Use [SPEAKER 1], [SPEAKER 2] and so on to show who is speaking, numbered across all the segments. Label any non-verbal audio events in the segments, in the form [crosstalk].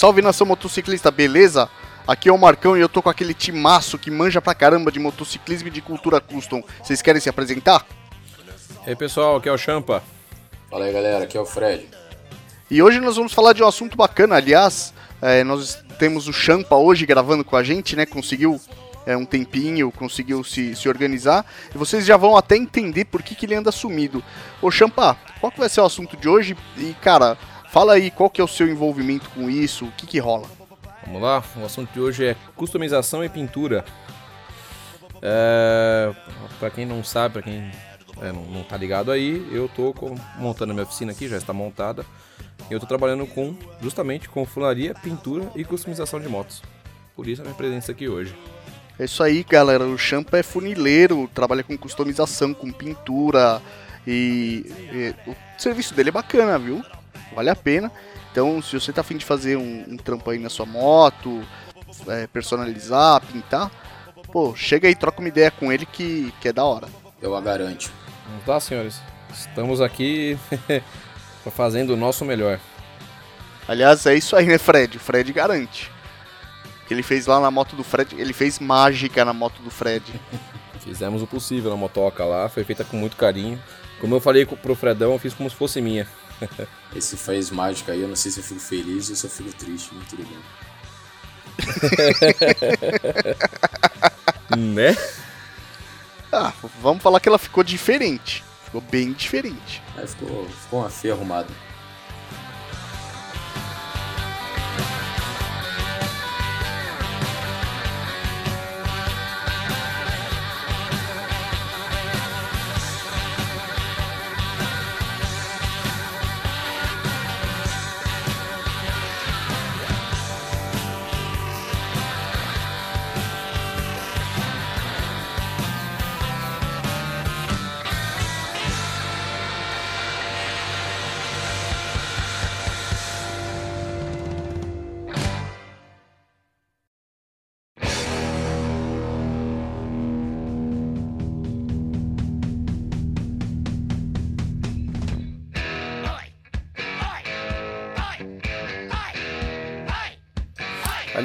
[SPEAKER 1] Salve nação motociclista, beleza? Aqui é o Marcão e eu tô com aquele timaço que manja pra caramba de motociclismo e de cultura custom. Vocês querem se apresentar?
[SPEAKER 2] E aí pessoal, aqui é o Champa.
[SPEAKER 3] Fala aí galera, aqui é o Fred.
[SPEAKER 1] E hoje nós vamos falar de um assunto bacana, aliás, é, nós temos o Champa hoje gravando com a gente, né? Conseguiu é, um tempinho, conseguiu se, se organizar. E vocês já vão até entender por que, que ele anda sumido. Ô Champa, qual que vai ser o assunto de hoje? E cara, Fala aí, qual que é o seu envolvimento com isso? O que que rola?
[SPEAKER 2] Vamos lá, o assunto de hoje é customização e pintura. É, para quem não sabe, para quem é, não, não tá ligado aí, eu tô montando a minha oficina aqui, já está montada. E eu tô trabalhando com justamente com funilaria, pintura e customização de motos. Por isso a minha presença aqui hoje.
[SPEAKER 1] É isso aí, galera. O Champa é funileiro, trabalha com customização, com pintura e, e o serviço dele é bacana, viu? vale a pena. Então, se você tá afim de fazer um, um trampo aí na sua moto, é, personalizar, pintar, pô, chega aí, troca uma ideia com ele que, que é da hora.
[SPEAKER 3] Eu a garanto.
[SPEAKER 2] Lá, senhores. Estamos aqui [laughs] fazendo o nosso melhor.
[SPEAKER 1] Aliás, é isso aí, né, Fred? O Fred garante. O que ele fez lá na moto do Fred, ele fez mágica na moto do Fred. [laughs]
[SPEAKER 2] Fizemos o possível na motoca lá, foi feita com muito carinho. Como eu falei pro Fredão, eu fiz como se fosse minha. [laughs]
[SPEAKER 3] Esse faz mágica aí, eu não sei se eu fico feliz ou se eu fico triste, mas tudo bem. [laughs]
[SPEAKER 2] né?
[SPEAKER 1] Ah, vamos falar que ela ficou diferente. Ficou bem diferente.
[SPEAKER 3] É, ficou, ficou uma feia arrumada.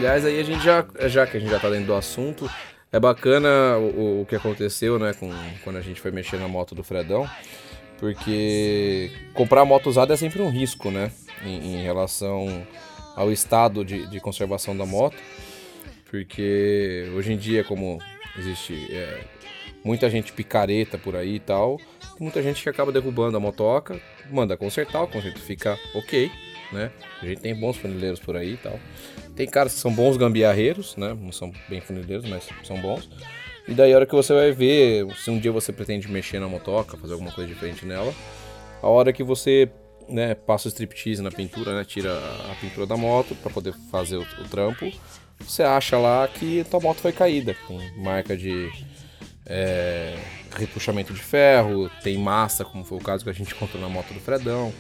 [SPEAKER 2] Aliás, aí a gente já, já que a gente já tá dentro do assunto, é bacana o, o que aconteceu, né, com, quando a gente foi mexer na moto do Fredão, porque comprar moto usada é sempre um risco, né, em, em relação ao estado de, de, conservação da moto, porque hoje em dia, como existe é, muita gente picareta por aí e tal, muita gente que acaba derrubando a motoca, manda consertar, o conserto fica ok, né? A gente tem bons funileiros por aí e tal. Tem caras que são bons gambiarreiros, né? Não são bem funileiros, mas são bons. E daí a hora que você vai ver, se um dia você pretende mexer na motoca, fazer alguma coisa diferente nela, a hora que você né, passa o striptease na pintura, né, tira a pintura da moto para poder fazer o, o, trampo, você acha lá que tua moto foi caída, com marca de é, repuxamento de ferro, tem massa, como foi o caso que a gente encontrou na moto do Fredão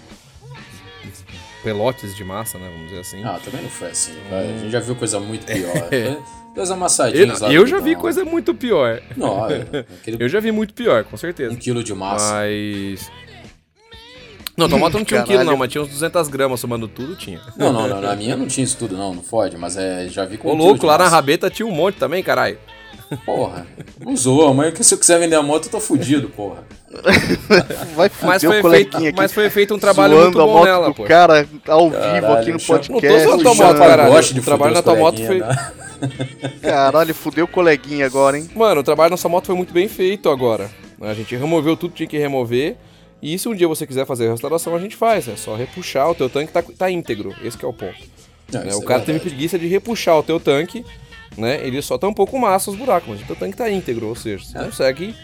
[SPEAKER 2] pelotes de massa, né? Vamos dizer assim.
[SPEAKER 3] Ah, também não foi assim. Hum. A gente já viu coisa muito [laughs] pior. é. Dois amassadinhos
[SPEAKER 2] eu, lá. Eu já vi coisa muito pior.
[SPEAKER 3] Não, [laughs] aquele...
[SPEAKER 2] Eu já vi muito pior, com certeza.
[SPEAKER 3] Um quilo de massa.
[SPEAKER 2] Mas. Não, moto não tinha um quilo, não, mas tinha uns 200 gramas somando tudo, tinha.
[SPEAKER 3] Não, não, não, na minha não tinha isso tudo, não, não pode, mas é, já vi com
[SPEAKER 2] Ô, um louco, lá massa. na rabeta tinha um monte também, caralho.
[SPEAKER 3] Porra, não zoa, mas se eu quiser vender a moto, eu tô fudido, porra. [laughs]
[SPEAKER 1] Vai
[SPEAKER 2] mas foi, feito, aqui, mas foi feito um trabalho muito bom nela, pô.
[SPEAKER 1] cara ao Caralho, vivo aqui no podcast. Não tô
[SPEAKER 2] só tua moto, cara. O trabalho na tua moto foi... Né? [laughs]
[SPEAKER 1] Caralho, fudeu o coleguinha agora, hein?
[SPEAKER 2] Mano, o trabalho nessa moto foi muito bem feito agora. A gente removeu tudo que tinha que remover. E se um dia você quiser fazer a restauração, a gente faz. É só repuxar, o teu tanque tá, tá íntegro. Esse é o ponto. Não, né? O é cara é teve preguiça de repuxar o teu tanque, né? Ele só tá um pouco massa os buracos, mas o teu tanque tá íntegro, ou seja, você é. consegue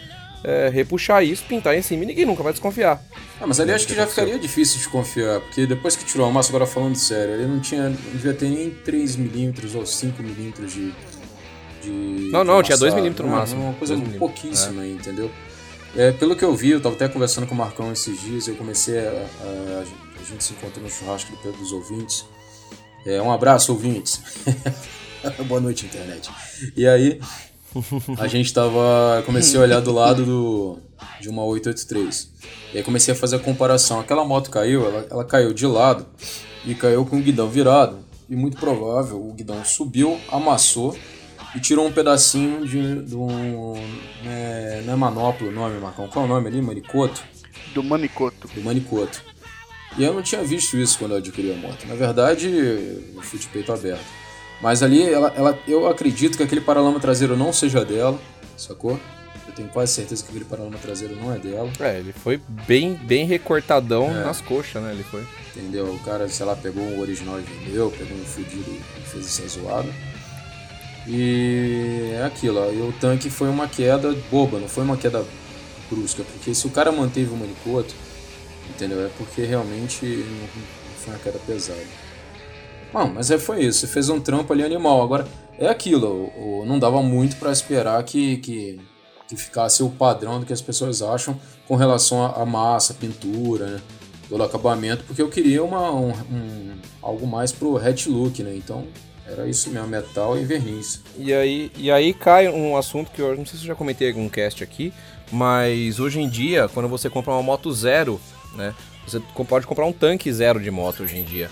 [SPEAKER 2] é, repuxar isso, pintar em cima e ninguém nunca vai desconfiar.
[SPEAKER 3] Ah, mas ali acho que já ficaria difícil de confiar, porque depois que tirou a massa, agora falando sério, ele não tinha. Não devia ter nem 3mm ou 5mm de. de
[SPEAKER 2] não, não, de tinha 2mm no máximo.
[SPEAKER 3] Uma coisa pouquíssima, é. entendeu? É, pelo que eu vi, eu tava até conversando com o Marcão esses dias, eu comecei a, a, A gente se encontrou no churrasco do dos ouvintes. É, um abraço, ouvintes. [laughs] [laughs] Boa noite, internet. E aí, a gente tava. Comecei a olhar do lado do, de uma 883. E aí comecei a fazer a comparação. Aquela moto caiu, ela, ela caiu de lado e caiu com o guidão virado. E muito provável o guidão subiu, amassou e tirou um pedacinho de, de um. É, não é manopla o nome, Marcão? Qual é o nome ali? Manicoto?
[SPEAKER 1] Do Manicoto.
[SPEAKER 3] Do Manicoto. E eu não tinha visto isso quando eu adquiri a moto. Na verdade, eu fui de peito aberto. Mas ali, ela, ela, eu acredito que aquele paralama traseiro não seja dela, sacou? Eu tenho quase certeza que aquele paralama traseiro não é dela.
[SPEAKER 2] É, ele foi bem, bem recortadão é. nas coxas, né? Ele foi.
[SPEAKER 3] Entendeu? O cara, sei lá, pegou um original e vendeu, pegou um fudido e fez essa zoada. E é aquilo, ó. E o tanque foi uma queda boba, não foi uma queda brusca. Porque se o cara manteve o manicoto, entendeu? É porque realmente não foi uma queda pesada. Bom, mas é, foi isso. Você fez um trampo ali animal. Agora, é aquilo. O, não dava muito para esperar que, que, que, ficasse o padrão do que as pessoas acham com relação à massa, pintura, né? Todo acabamento, porque eu queria uma, um, um, algo mais pro hat look, né? Então, era isso mesmo, metal e verniz.
[SPEAKER 2] E aí, e aí cai um assunto que eu não sei se eu já comentei em algum cast aqui, mas hoje em dia, quando você compra uma moto zero, né? Você pode comprar um tanque zero de moto hoje em dia.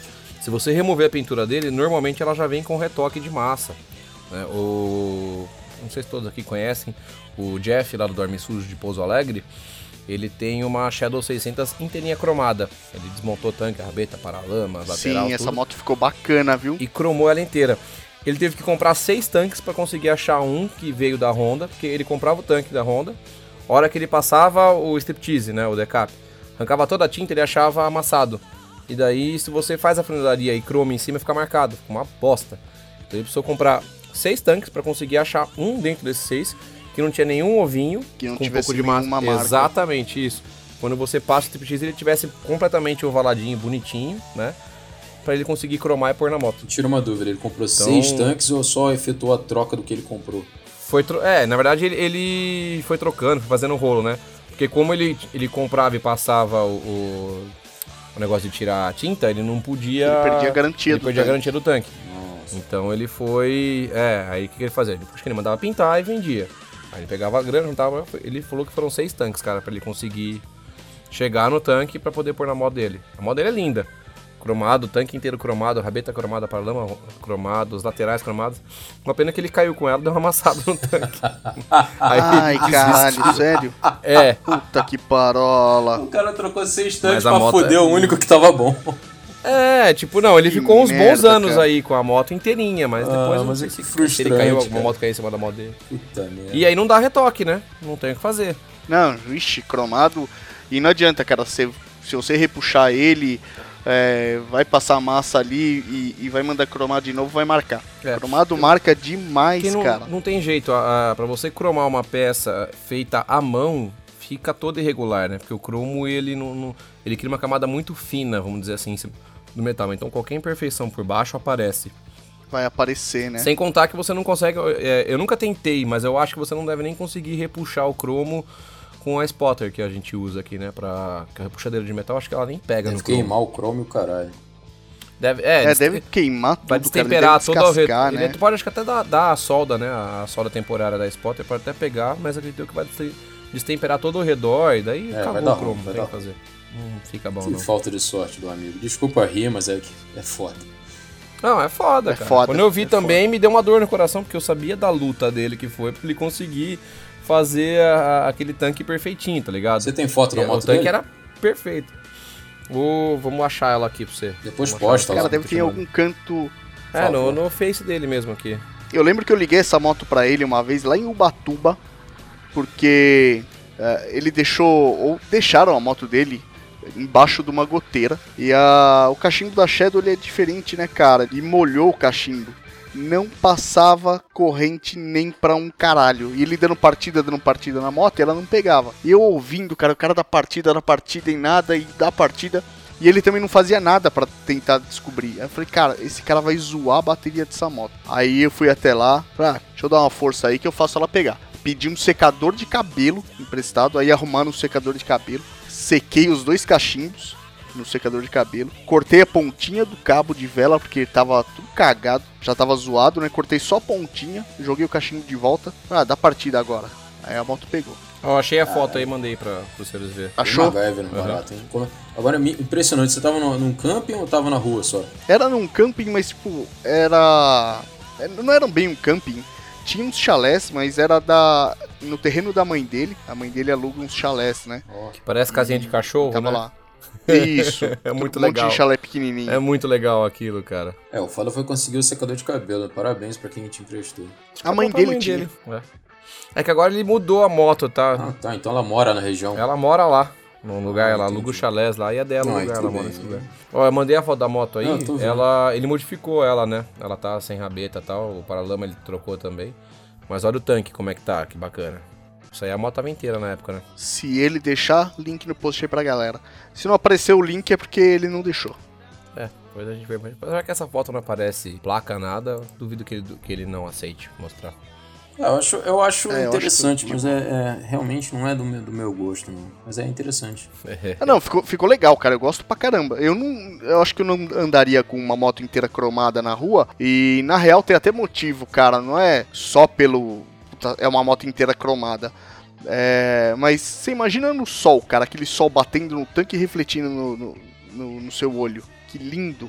[SPEAKER 2] Se você remover a pintura dele, normalmente ela já vem com retoque de massa. Né? O... Não sei se todos aqui conhecem, o Jeff lá do Dorme Sujo de Pouso Alegre, ele tem uma Shadow 600 inteirinha cromada. Ele desmontou tanque, rabeta, paralama, lateral,
[SPEAKER 1] Sim, essa moto ficou bacana, viu?
[SPEAKER 2] E cromou ela inteira. Ele teve que comprar seis tanques para conseguir achar um que veio da Honda, porque ele comprava o tanque da Honda. Hora que ele passava o striptease, né, o decap, arrancava toda a tinta, ele achava amassado. E daí, se você faz a funilaria e croma em cima, fica marcado, fica uma bosta. Então ele precisou comprar seis tanques para conseguir achar um dentro desses seis que não tinha nenhum ovinho
[SPEAKER 1] que não
[SPEAKER 2] com
[SPEAKER 1] um pouco de
[SPEAKER 2] massa.
[SPEAKER 1] marca.
[SPEAKER 2] Exatamente isso. Quando você passa o tipo X, ele tivesse completamente ovaladinho, bonitinho, né? Para ele conseguir cromar e pôr na moto.
[SPEAKER 3] Tira uma dúvida, ele comprou então... seis tanques ou só efetuou a troca do que ele comprou?
[SPEAKER 2] Foi tro... É, na verdade ele, ele foi trocando, fazendo rolo, né? Porque como ele, ele comprava e passava o, o o negócio de tirar a tinta, ele não podia.
[SPEAKER 1] Ele perdia a garantia
[SPEAKER 2] ele do perdia tanque. a garantia do tanque. Nossa. Então ele foi. É, aí o que, que ele fazia? Depois que ele mandava pintar e vendia. Aí ele pegava a grana, juntava. Ele falou que foram seis tanques, cara, para ele conseguir chegar no tanque para poder pôr na moto dele. A moto dele é linda cromado, tanque inteiro cromado, rabeta cromada, paralama cromado, os laterais cromados. Uma pena que ele caiu com ela, deu uma amassada no tanque. [laughs]
[SPEAKER 1] Ai, caralho, sério?
[SPEAKER 2] É.
[SPEAKER 1] Puta que parola.
[SPEAKER 3] O cara trocou seis tanques pra foder é... o único que tava bom.
[SPEAKER 2] É, tipo, não, ele que ficou uns merda, bons anos cara. aí com a moto inteirinha, mas ah, depois
[SPEAKER 3] mas
[SPEAKER 2] não
[SPEAKER 3] sei se, se ele
[SPEAKER 2] caiu,
[SPEAKER 3] alguma
[SPEAKER 2] moto caiu em cima da moto dele.
[SPEAKER 3] Puta merda.
[SPEAKER 2] E aí não dá retoque, né? Não tem o que fazer.
[SPEAKER 1] Não, vixe, cromado. E não adianta, cara, se, se você repuxar ele é, vai passar massa ali e, e, vai mandar cromar de novo, vai marcar. É. Cromado marca demais,
[SPEAKER 2] não,
[SPEAKER 1] cara.
[SPEAKER 2] Não tem jeito, para você cromar uma peça feita à mão, fica toda irregular, né? Porque o cromo ele não, não, ele cria uma camada muito fina, vamos dizer assim, do metal. Então qualquer imperfeição por baixo aparece.
[SPEAKER 1] Vai aparecer, né?
[SPEAKER 2] Sem contar que você não consegue. É, eu nunca tentei, mas eu acho que você não deve nem conseguir repuxar o cromo com a spotter que a gente usa aqui, né? Pra. Que a repuxadeira de metal, acho que ela nem pega
[SPEAKER 3] deve
[SPEAKER 2] no
[SPEAKER 3] queimar o cromo e o caralho.
[SPEAKER 2] Deve, é,
[SPEAKER 1] é deve queimar tudo,
[SPEAKER 2] Vai destemperar
[SPEAKER 1] todo
[SPEAKER 2] o redor.
[SPEAKER 1] né?
[SPEAKER 2] Tu pode acho que até dar, dar, a solda, né? A solda temporária da spotter pode até pegar, mas acredito que vai destemperar todo o redor e daí
[SPEAKER 3] é,
[SPEAKER 2] acabou
[SPEAKER 3] o
[SPEAKER 2] cromo,
[SPEAKER 3] não
[SPEAKER 2] tem que fazer. Não fica bom,
[SPEAKER 3] que
[SPEAKER 2] não.
[SPEAKER 3] falta de sorte do amigo. Desculpa rir, mas é, é foda.
[SPEAKER 2] Não, é foda,
[SPEAKER 1] é
[SPEAKER 2] cara.
[SPEAKER 1] Foda,
[SPEAKER 2] Quando eu vi
[SPEAKER 1] é
[SPEAKER 2] também,
[SPEAKER 1] foda.
[SPEAKER 2] me deu uma dor no coração, porque eu sabia da luta dele que foi, pra ele conseguir fazer a, aquele tanque perfeitinho, tá ligado?
[SPEAKER 3] Você tem foto da moto
[SPEAKER 2] O tanque
[SPEAKER 3] dele?
[SPEAKER 2] era perfeito. Vou, vamos achar ela aqui pra você.
[SPEAKER 3] Depois
[SPEAKER 2] vamos
[SPEAKER 3] posta
[SPEAKER 1] Cara,
[SPEAKER 3] lá.
[SPEAKER 1] deve ter em algum canto.
[SPEAKER 2] É, no, no Face dele mesmo aqui.
[SPEAKER 1] Eu lembro que eu liguei essa moto pra ele uma vez lá em Ubatuba, porque uh, ele deixou, ou deixaram a moto dele embaixo de uma goteira. E a, o cachimbo da Shadow ele é diferente, né, cara? Ele molhou o cachimbo não passava corrente nem pra um caralho. E ele dando partida, dando partida na moto, e ela não pegava. Eu ouvindo, cara, o cara da partida, da partida em nada, e da partida. E ele também não fazia nada para tentar descobrir. Aí eu falei, cara, esse cara vai zoar a bateria dessa moto. Aí eu fui até lá, ah, deixa eu dar uma força aí que eu faço ela pegar. Pedi um secador de cabelo emprestado, aí arrumaram um secador de cabelo. Sequei os dois cachimbos no secador de cabelo. Cortei a pontinha do cabo de vela porque tava tudo cagado, já tava zoado, né? Cortei só a pontinha, joguei o cachimbo de volta. Ah, dá partida agora. Aí a moto pegou.
[SPEAKER 2] Ó, achei a foto aí, mandei pra, pros senhores ver.
[SPEAKER 1] Achou?
[SPEAKER 3] MacGyver no barato, hein? Como- Agora, impressionante, você tava no, num camping ou tava na rua só?
[SPEAKER 1] Era num camping, mas tipo, era. é, Não era bem um camping. Tinha uns chalés, mas era da. No terreno da mãe dele. A mãe dele aluga uns chalés, né?
[SPEAKER 3] Ó,
[SPEAKER 2] Parece casinha de cachorro,
[SPEAKER 1] Tava
[SPEAKER 2] né?
[SPEAKER 1] lá. Isso. [laughs]
[SPEAKER 2] É muito
[SPEAKER 1] um monte
[SPEAKER 2] legal.
[SPEAKER 1] de chalé pequenininho.
[SPEAKER 2] É muito legal aquilo, cara.
[SPEAKER 3] É, o foda foi conseguir o secador de cabelo. Parabéns pra quem te emprestou.
[SPEAKER 1] a mãe dele tinha.
[SPEAKER 2] É. É que agora ele mudou a moto, tá?
[SPEAKER 3] Ah, tá. Então ela mora na região.
[SPEAKER 2] Ela mora lá, num lugar,
[SPEAKER 3] Ah,
[SPEAKER 2] ela
[SPEAKER 3] entendi.
[SPEAKER 2] aluga os chalés lá e é dela o
[SPEAKER 3] Ah,
[SPEAKER 2] lugar, ela mora
[SPEAKER 3] bem,
[SPEAKER 2] nesse
[SPEAKER 3] né?
[SPEAKER 2] lugar. Ó, eu mandei a foto da moto aí,
[SPEAKER 3] vendo.
[SPEAKER 2] ela, ele modificou ela, né? Ela tá sem rabeta e tal, o paralama ele trocou também. Mas olha o tanque como é que tá, que bacana. Isso aí a moto tava inteira na época, né?
[SPEAKER 1] Se ele deixar, link no post aí pra galera. Se não aparecer o link é porque ele não deixou.
[SPEAKER 2] É, depois a gente vê. Mas já que essa foto não aparece placa, nada, duvido que ele, que ele não aceite mostrar.
[SPEAKER 3] É, eu acho, eu acho
[SPEAKER 1] É, eu acho
[SPEAKER 3] interessante,
[SPEAKER 1] que-
[SPEAKER 3] mas é, é- realmente não é do meu, do meu gosto, não. Mas é interessante. [laughs]
[SPEAKER 1] Ah, não, ficou, ficou legal, cara. Eu gosto pra caramba. Eu não. Eu acho que eu não andaria com uma moto inteira cromada na rua. E na real tem até motivo, cara. Não é só pelo. Puta, É uma moto inteira cromada. É, mas você imagina no sol, cara, aquele sol batendo no tanque e refletindo no, no, no- no seu olho. Que lindo.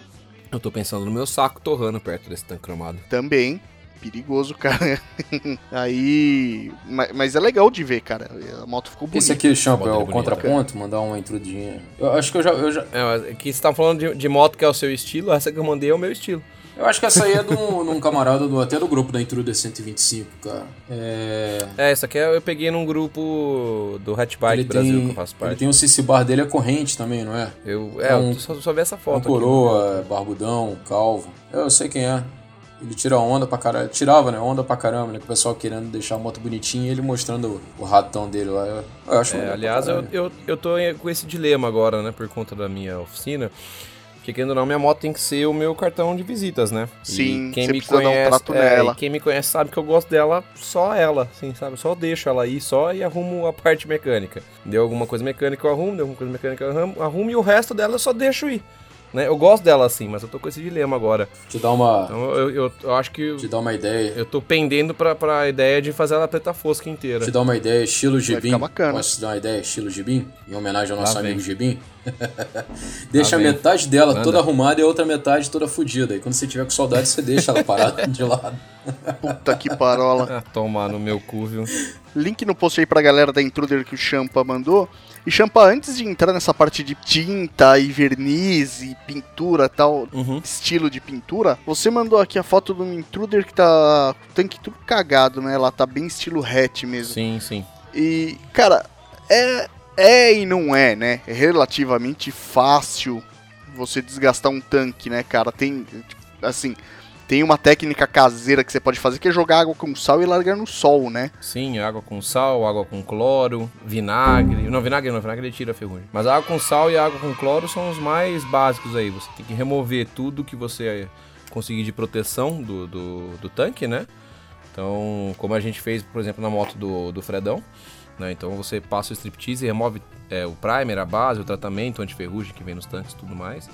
[SPEAKER 2] Eu tô pensando no meu saco torrando perto desse tanque cromado.
[SPEAKER 1] Também. Perigoso, cara. [laughs] Aí. Mas, mas é legal de ver, cara. A moto ficou bonita.
[SPEAKER 3] Esse aqui, Champ, é o contraponto, mandar uma intrudinha. Eu acho que eu já, eu já.
[SPEAKER 2] É, aqui você tá falando de, de moto que é o seu estilo, essa que eu mandei é o meu estilo.
[SPEAKER 3] Eu acho que essa aí é de um, camarada do, até do grupo da Intruder 125, cara. É.
[SPEAKER 2] É, essa aqui eu peguei num grupo do Hatchbike
[SPEAKER 3] Ele
[SPEAKER 2] Brasil
[SPEAKER 3] tem,
[SPEAKER 2] que eu faço
[SPEAKER 3] ele
[SPEAKER 2] parte.
[SPEAKER 3] tem um CC bar dele, é corrente também, não é?
[SPEAKER 2] Eu, é,
[SPEAKER 3] É um-
[SPEAKER 2] eu só, só vi essa
[SPEAKER 3] Um
[SPEAKER 2] foto aqui.
[SPEAKER 3] coroa, barbudão, calvo. Eu sei quem é. Ele tira onda pra caralho. Tirava, né? Onda pra caramba, né? O pessoal querendo deixar a moto bonitinha e ele mostrando o, o ratão dele lá. Eu, eu acho
[SPEAKER 2] É, aliás, eu, eu, eu tô com esse dilema agora, né, por conta da minha oficina. Porque, querendo ou não, minha moto tem que ser o meu cartão de visitas, né?
[SPEAKER 1] Sim,
[SPEAKER 2] e quem me
[SPEAKER 1] um
[SPEAKER 2] conhece,
[SPEAKER 1] trato
[SPEAKER 2] é, quem me conhece sabe que eu gosto dela, só ela, assim, sabe? Só deixo ela aí, só e arrumo a parte mecânica. Deu alguma coisa mecânica, eu arrumo, deu alguma coisa mecânica, eu arrumo, arrumo e o resto dela eu só deixo ir. Né? Eu gosto dela assim, mas eu tô com esse dilema agora.
[SPEAKER 3] Te dar uma,
[SPEAKER 2] Então eu, eu, eu acho que
[SPEAKER 3] te dar uma ideia.
[SPEAKER 2] eu tô pendendo pra, pra ideia de fazer ela preta fosca inteira.
[SPEAKER 3] Te dar uma ideia, estilo Gibim.
[SPEAKER 1] ficar bacana.
[SPEAKER 3] Posso te dar uma ideia, estilo Gibim? Em homenagem ao nosso amigo [laughs]
[SPEAKER 2] vem.
[SPEAKER 3] Gibim? deixa metade dela
[SPEAKER 2] Manda.
[SPEAKER 3] toda arrumada e a outra metade toda fodida. E quando você tiver com saudade, você deixa ela parada [laughs] de lado.
[SPEAKER 1] Puta que parola.
[SPEAKER 2] Ah, tomar no meu cu, viu?
[SPEAKER 1] Link no post aí pra galera da Intruder que o Champa mandou. E Champa, antes de entrar nessa parte de tinta e verniz e pintura tal,
[SPEAKER 2] Uhum.
[SPEAKER 1] estilo de pintura, você mandou aqui a foto do Intruder que tá com o tanque tudo cagado, né? Ela tá bem estilo hatch mesmo.
[SPEAKER 2] Sim, sim.
[SPEAKER 1] E, cara, é, é e não é, né? É relativamente fácil você desgastar um tanque, né, cara? Tem, tipo, assim, tem uma técnica caseira que você pode fazer que é jogar água com sal e largar no sol, né?
[SPEAKER 2] Sim, água com sal, água com cloro, vinagre. Não, vinagre não, vinagre tira a ferrugem. Mas água com sal e água com cloro são os mais básicos aí. Você tem que remover tudo que você conseguir de proteção do, do, do tanque, né? Então, como a gente fez, por exemplo, na moto do, do Fredão, né? Então você passa o striptease e remove é, o primer, a base, o tratamento anti-ferrugem que vem nos tanques e tudo mais.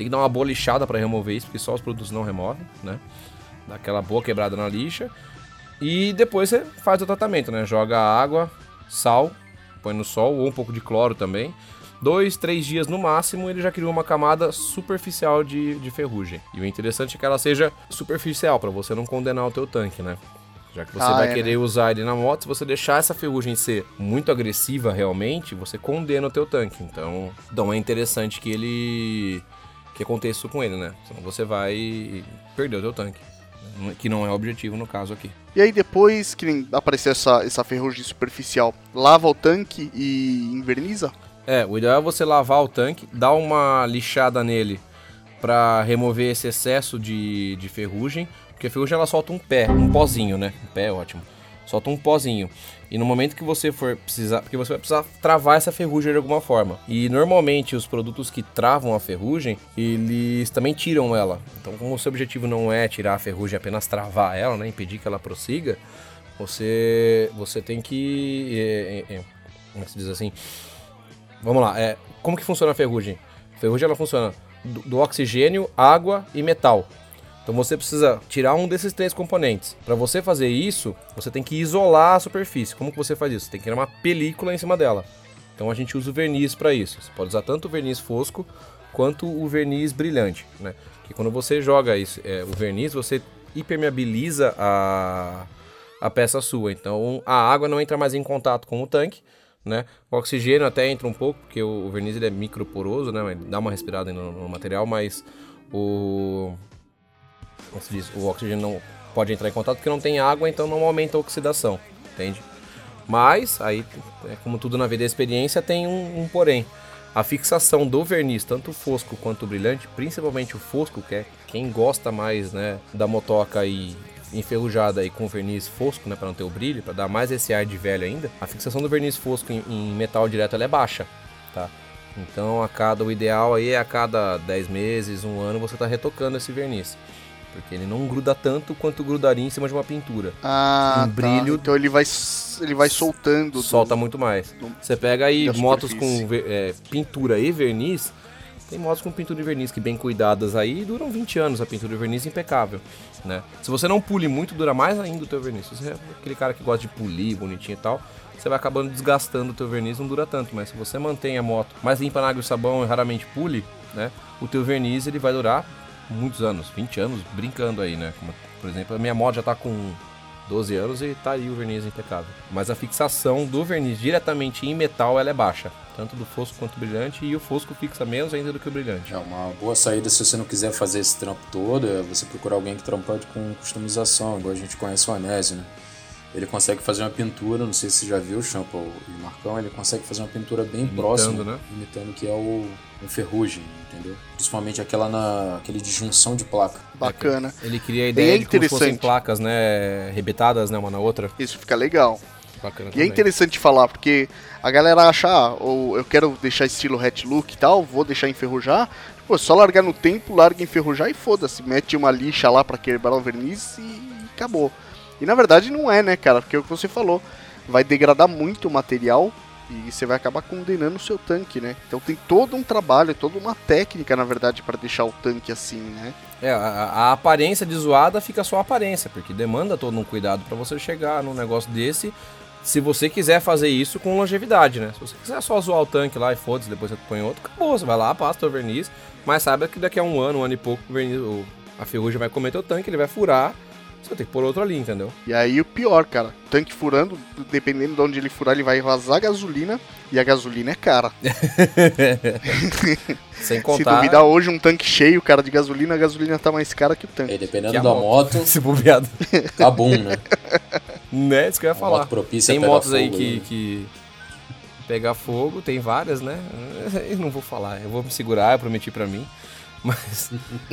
[SPEAKER 2] Tem que dar uma boa lixada para remover isso, porque só os produtos não removem, né? Dá aquela boa quebrada na lixa. E depois você faz o tratamento, né? Joga água, sal, põe no sol, ou um pouco de cloro também. Dois, três dias no máximo, ele já criou uma camada superficial de, de ferrugem. E o interessante é que ela seja superficial, para você não condenar o teu tanque, né? Já que você
[SPEAKER 1] Ah,
[SPEAKER 2] vai
[SPEAKER 1] é,
[SPEAKER 2] querer usar ele na moto, se você deixar essa ferrugem ser muito agressiva realmente, você condena o teu tanque. Então, então é interessante que ele que aconteça isso com ele, né? Senão você vai perder o teu tanque. Que não é o objetivo no caso aqui.
[SPEAKER 1] E aí depois que aparecer essa, essa ferrugem superficial, lava o tanque e inverniza?
[SPEAKER 2] É, o ideal é você lavar o tanque, dar uma lixada nele pra remover esse excesso de, de ferrugem, porque a ferrugem ela solta um pé, um pozinho, né? Um pé é ótimo. Solta um pozinho. E no momento que você for precisar, porque você vai precisar travar essa ferrugem de alguma forma. E normalmente os produtos que travam a ferrugem, eles também tiram ela. Então, como o seu objetivo não é tirar a ferrugem, apenas travar ela, né, impedir que ela prossiga, você você tem que é, é, é, como é se diz assim? Vamos lá, é, como que funciona a ferrugem? Ferrugem ela funciona do, do oxigênio, água e metal. Então você precisa tirar um desses três componentes. Para você fazer isso, você tem que isolar a superfície. Como que você faz isso? Você tem que criar uma película em cima dela. Então a gente usa o verniz para isso. Você pode usar tanto o verniz fosco quanto o verniz brilhante, né? Que quando você joga isso, é, o verniz, você hipermeabiliza a, a peça sua. Então a água não entra mais em contato com o tanque, né? O oxigênio até entra um pouco, porque o, o verniz ele é microporoso, né? Ele dá uma respirada no, no material, mas o como se diz, o oxigênio não pode entrar em contato porque não tem água, então não aumenta a oxidação, entende? Mas, aí, é como tudo na vida é experiência, tem um, um porém. A fixação do verniz, tanto o fosco quanto o brilhante, principalmente o fosco, que é quem gosta mais né, da motoca e enferrujada e com verniz fosco, né, para não ter o brilho, para dar mais esse ar de velho ainda, a fixação do verniz fosco em, em metal direto é baixa, tá? Então, a cada o ideal aí é a cada 10 meses, um ano, você está retocando esse verniz. Porque ele não gruda tanto quanto grudaria em cima de uma pintura.
[SPEAKER 1] Ah,
[SPEAKER 2] um
[SPEAKER 1] tá.
[SPEAKER 2] brilho.
[SPEAKER 1] Então ele vai, ele vai soltando.
[SPEAKER 2] Solta
[SPEAKER 1] do-
[SPEAKER 2] muito mais.
[SPEAKER 1] do-
[SPEAKER 2] Você pega aí motos
[SPEAKER 1] superfície.
[SPEAKER 2] com é, pintura e verniz. Tem motos com pintura e verniz que bem cuidadas aí duram 20 anos a pintura e verniz impecável, né? Se você não pule muito, dura mais ainda o teu verniz. Se você é aquele cara que gosta de polir, bonitinho e tal, você vai acabando desgastando o teu verniz, não dura tanto. Mas se você mantém a moto mais limpa na água e sabão e raramente pule, né? O teu verniz ele vai durar muitos anos, 20 anos, brincando aí, né? Como, por exemplo, a minha moto já tá com 12 anos e tá aí o verniz impecável. Mas a fixação do verniz diretamente em metal ela é baixa, tanto do fosco quanto do brilhante, e o fosco fixa menos ainda do que o brilhante.
[SPEAKER 3] É uma boa saída se você não quiser fazer esse trampo todo, é você procurar alguém que trampa com customização, igual a gente conhece o Anésio, né? Ele consegue fazer uma pintura, não sei se você já viu o Champa e o Marcão, ele consegue fazer uma pintura bem
[SPEAKER 2] Imitando,
[SPEAKER 3] próxima,
[SPEAKER 2] né?
[SPEAKER 3] imitando que é o, o ferrugem, entendeu? Principalmente aquela na aquele de junção de placa.
[SPEAKER 1] Bacana.
[SPEAKER 2] Ele cria a ideia
[SPEAKER 1] é
[SPEAKER 2] de como se fossem placas, né, rebetadas, né, uma na outra.
[SPEAKER 1] Isso fica legal.
[SPEAKER 2] Bacana
[SPEAKER 1] E é
[SPEAKER 2] também.
[SPEAKER 1] interessante falar, porque a galera acha, ah, ou eu quero deixar estilo hat look e tal, vou deixar enferrujar. Pô, só largar no tempo, larga enferrujar e foda-se. Mete uma lixa lá pra quebrar o verniz e acabou. E na verdade não é, né, cara? Porque é o que você falou. Vai degradar muito o material e você vai acabar condenando o seu tanque, né? Então tem todo um trabalho, toda uma técnica, na verdade, pra deixar o tanque assim, né?
[SPEAKER 2] É, a, a aparência de zoada fica só a aparência, porque demanda todo um cuidado pra você chegar num negócio desse. Se você quiser fazer isso com longevidade, né? Se você quiser só zoar o tanque lá e foda-se, depois você põe outro, acabou. Você vai lá, passa o verniz, mas saiba que daqui a um ano, um ano e pouco, o verniz, a ferrugem vai comer teu tanque, ele vai furar, você vai ter que pôr outro ali, entendeu?
[SPEAKER 1] E aí o pior, cara, tanque furando, dependendo de onde ele furar, ele vai vazar gasolina e a gasolina é cara. [laughs] [laughs]
[SPEAKER 2] Sem
[SPEAKER 1] Se
[SPEAKER 2] contar.
[SPEAKER 1] duvidar hoje um tanque cheio, cara, de gasolina, a gasolina tá mais cara que o tanque.
[SPEAKER 3] É, dependendo da moto, [laughs]
[SPEAKER 2] Se bobeado.
[SPEAKER 3] tá bom, né?
[SPEAKER 2] né? Isso que eu ia falar.
[SPEAKER 3] moto propícia
[SPEAKER 2] Tem motos aí que,
[SPEAKER 3] né?
[SPEAKER 2] que pegar fogo, tem várias, né? Eu não vou falar, eu vou me segurar, eu prometi pra mim. Mas,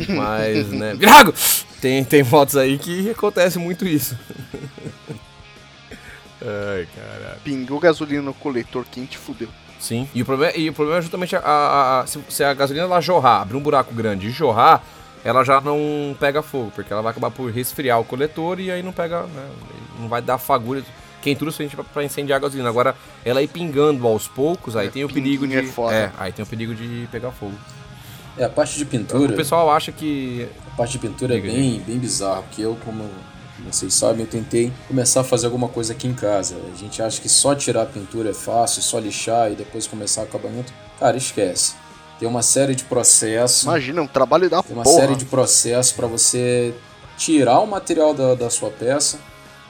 [SPEAKER 2] mas, né? Virago! Tem, tem motos aí que acontece muito isso. [laughs] Ai, caralho.
[SPEAKER 1] Pingou gasolina no coletor quente, fudeu.
[SPEAKER 2] Sim. E o problema, e o problema é justamente a, a- a- se, se a gasolina ela jorrar, abrir um buraco grande e jorrar, ela já não pega fogo, porque ela vai acabar por resfriar o coletor e aí não pega, né, não vai dar fagulha, quentura suficiente pra- pra incendiar a gasolina. Agora, ela ir pingando aos poucos, aí
[SPEAKER 1] É,
[SPEAKER 2] tem o perigo de,
[SPEAKER 1] é foda.
[SPEAKER 2] aí tem o perigo de pegar fogo.
[SPEAKER 3] É, a parte de pintura,
[SPEAKER 2] O pessoal acha que
[SPEAKER 3] parte de pintura é bem, bem bizarro, porque eu, como vocês sabem, eu tentei começar a fazer alguma coisa aqui em casa. A gente acha que só tirar a pintura é fácil, só lixar e depois começar o acabamento. Cara, esquece. Tem uma série de processos.
[SPEAKER 1] Imagina, um trabalho da
[SPEAKER 3] Tem uma
[SPEAKER 1] porra.
[SPEAKER 3] série de processos para você tirar o material da, da sua peça,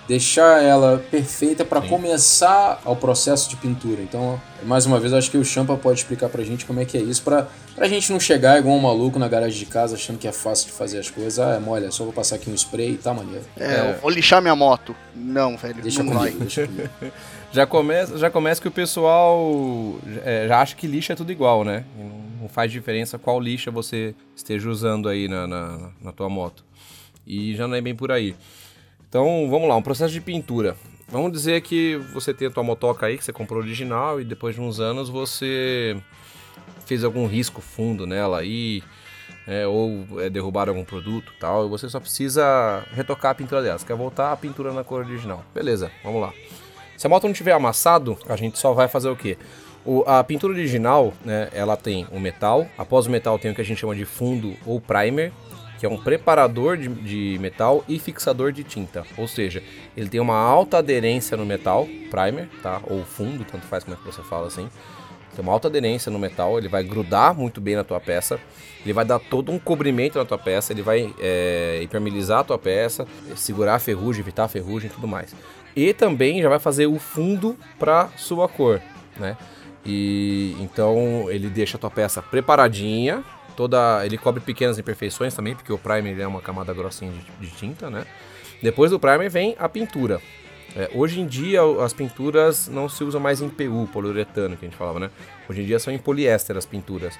[SPEAKER 3] deixar ela perfeita para começar ao processo de pintura. Então, mais uma vez, eu acho que o Champa pode explicar pra gente como é que é isso, pra, pra gente não chegar igual um maluco na garagem de casa achando que é fácil de fazer as coisas. Ah, é mole, é só vou passar aqui um spray e tá maneiro.
[SPEAKER 1] É, eu vou lixar minha moto. Não, velho,
[SPEAKER 3] Deixa
[SPEAKER 1] não
[SPEAKER 3] comigo,
[SPEAKER 1] vai.
[SPEAKER 3] deixa comigo. [laughs]
[SPEAKER 2] já começa, já começa que o pessoal é, já acha que lixa é tudo igual, né? Não, não faz diferença qual lixa você esteja usando aí na, na, na tua moto. E já não é bem por aí. Então, vamos lá, um processo de pintura. Vamos dizer que você tem a tua motoca aí, que você comprou original, e depois de uns anos você fez algum risco fundo nela aí, é, ou é, derrubaram algum produto tal, e você só precisa retocar a pintura dela. Você quer voltar a pintura na cor original. Beleza, vamos lá. Se a moto não tiver amassado, a gente só vai fazer o quê? O, a pintura original, né, ela tem o metal, após o metal tem o que a gente chama de fundo ou primer, que é um preparador de, de, metal e fixador de tinta. Ou seja, ele tem uma alta aderência no metal, primer, tá? Ou fundo, tanto faz como é que você fala assim. Tem uma alta aderência no metal, ele vai grudar muito bem na tua peça, ele vai dar todo um cobrimento na tua peça, ele vai é, impermeabilizar a tua peça, segurar a ferrugem, evitar a ferrugem e tudo mais. E também já vai fazer o fundo para sua cor, né? E então ele deixa a tua peça preparadinha, toda, ele cobre pequenas imperfeições também, porque o primer é uma camada grossinha de, de tinta, né? Depois do primer vem a pintura. É, hoje em dia as pinturas não se usam mais em PU, poliuretano, que a gente falava, né? Hoje em dia são em poliéster as pinturas.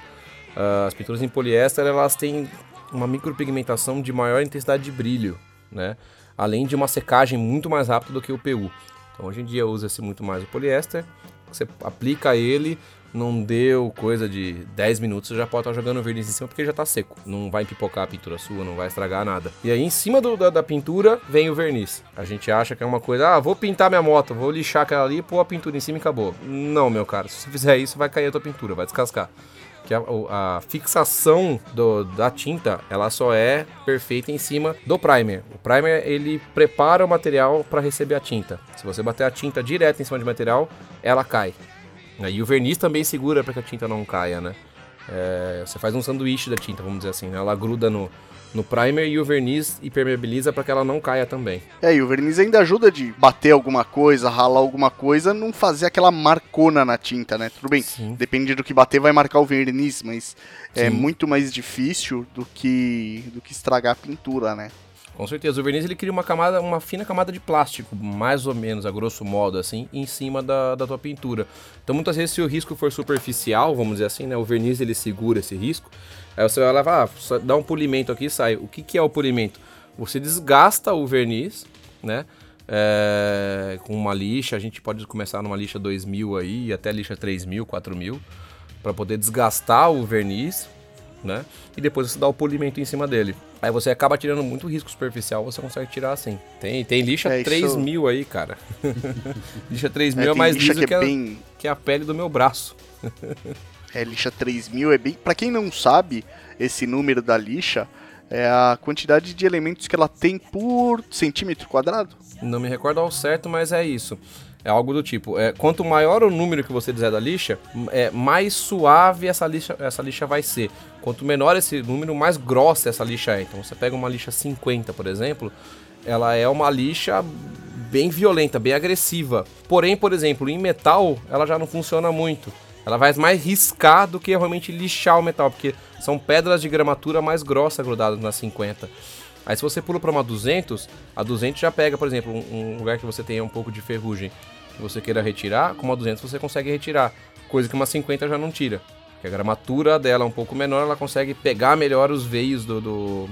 [SPEAKER 2] Uh, as pinturas em poliéster elas têm uma micropigmentação de maior intensidade de brilho, né? Além de uma secagem muito mais rápida do que o PU. Então hoje em dia usa-se muito mais o poliéster você aplica ele, não deu coisa de 10 minutos, você já pode estar jogando o verniz em cima porque já está seco. Não vai pipocar a pintura sua, não vai estragar nada. E aí em cima do, da, da, pintura vem o verniz. A gente acha que é uma coisa, ah, vou pintar minha moto, vou lixar aquela ali, pôr a pintura em cima e acabou. Não, meu cara, se você fizer isso, vai cair a tua pintura, vai descascar que a, a fixação do, da tinta ela só é perfeita em cima do primer. O primer ele prepara o material para receber a tinta. Se você bater a tinta direto em cima do material, ela cai. E o verniz também segura para que a tinta não caia, né? É, você faz um sanduíche da tinta, vamos dizer assim, né? Ela gruda no, no primer e o verniz impermeabiliza para que ela não caia também.
[SPEAKER 1] É, e o verniz ainda ajuda de bater alguma coisa, ralar alguma coisa, não fazer aquela marcona na tinta, né? Tudo bem, Sim. depende do que bater vai marcar o verniz, mas é Sim. é muito mais difícil do que do que estragar a pintura, né?
[SPEAKER 2] Com certeza, o verniz ele cria uma camada, uma fina camada de plástico, mais ou menos, a grosso modo, assim, em cima da, da tua pintura. Então, muitas vezes, se o risco for superficial, vamos dizer assim, né, o verniz ele segura esse risco, Aí você vai levar, ah, dá um polimento aqui e sai. O que, que é o polimento? Você desgasta o verniz, né? É, com uma lixa, a gente pode começar numa lixa 2000 aí, até lixa 3000, 4000, para poder desgastar o verniz, né? E depois você dá o polimento em cima dele. Aí você acaba tirando muito risco superficial, você consegue tirar assim. Tem, tem lixa é, 3000 aí, cara. [laughs] lixa 3000 é, é mais lixa que, que, é bem... que a pele do meu braço. [laughs]
[SPEAKER 1] é, lixa 3000 é bem. Para quem não sabe, esse número da lixa é a quantidade de elementos que ela tem por centímetro quadrado.
[SPEAKER 2] Não me recordo ao certo, mas é isso. É algo do tipo, é, quanto maior o número que você dizer da lixa, é, mais suave essa lixa, essa lixa vai ser. Quanto menor esse número, mais grossa essa lixa é. Então você pega uma lixa 50, por exemplo, ela é uma lixa bem violenta, bem agressiva. Porém, por exemplo, em metal, ela já não funciona muito. Ela vai mais riscar do que realmente lixar o metal, porque são pedras de gramatura mais grossa grudadas na 50. Aí se você pula para uma 200, a 200 já pega, por exemplo, um, um lugar que você tenha um pouco de ferrugem que você queira retirar, com uma 200 você consegue retirar, coisa que uma 50 já não tira. Porque a gramatura dela é um pouco menor, ela consegue pegar melhor os veios do, do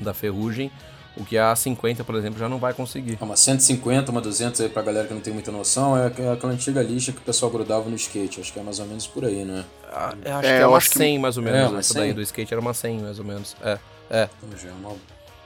[SPEAKER 2] da ferrugem o que a 50, por exemplo, já não vai conseguir.
[SPEAKER 3] Uma 150, uma 200 aí pra galera que não tem muita noção, é aquela antiga lixa que o pessoal grudava no skate. Acho que é mais ou menos por aí, né?
[SPEAKER 2] Ah, eu acho é, que é uma 100 que... mais ou menos. É, essa 100? daí do skate era uma 100 mais ou menos. É, é. Então, já é uma...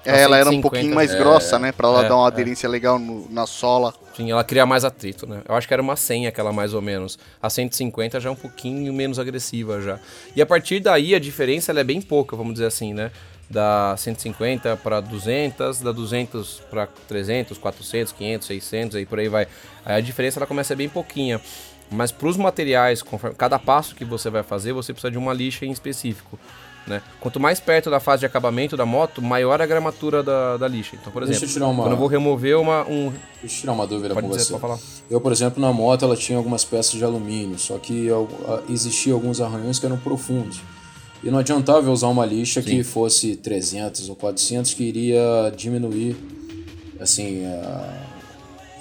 [SPEAKER 1] É, ela era um pouquinho mais é, grossa, né? Pra ela é, dar uma é. aderência legal no, na sola.
[SPEAKER 2] Sim, ela cria mais atrito, né? Eu acho que era uma 100 aquela mais ou menos. A 150 já é um pouquinho menos agressiva já. E a partir daí a diferença é bem pouca, vamos dizer assim, né? da 150 para 200, da 200 para 300, 400, 500, 600, aí por aí vai. Aí a diferença ela começa bem pouquinha. Mas para os materiais, conforme cada passo que você vai fazer, você precisa de uma lixa em específico. Né? Quanto mais perto da fase de acabamento da moto, maior a gramatura da, da lixa. Então, por exemplo, eu uma... quando eu vou remover uma. Um...
[SPEAKER 3] Deixa eu tirar uma dúvida pode com dizer, você. Falar. Eu, por exemplo, na moto ela tinha algumas peças de alumínio, só que existia alguns arranhões que eram profundos. E não adiantava eu usar uma lixa Sim. que fosse 300 ou 400, que iria diminuir, assim,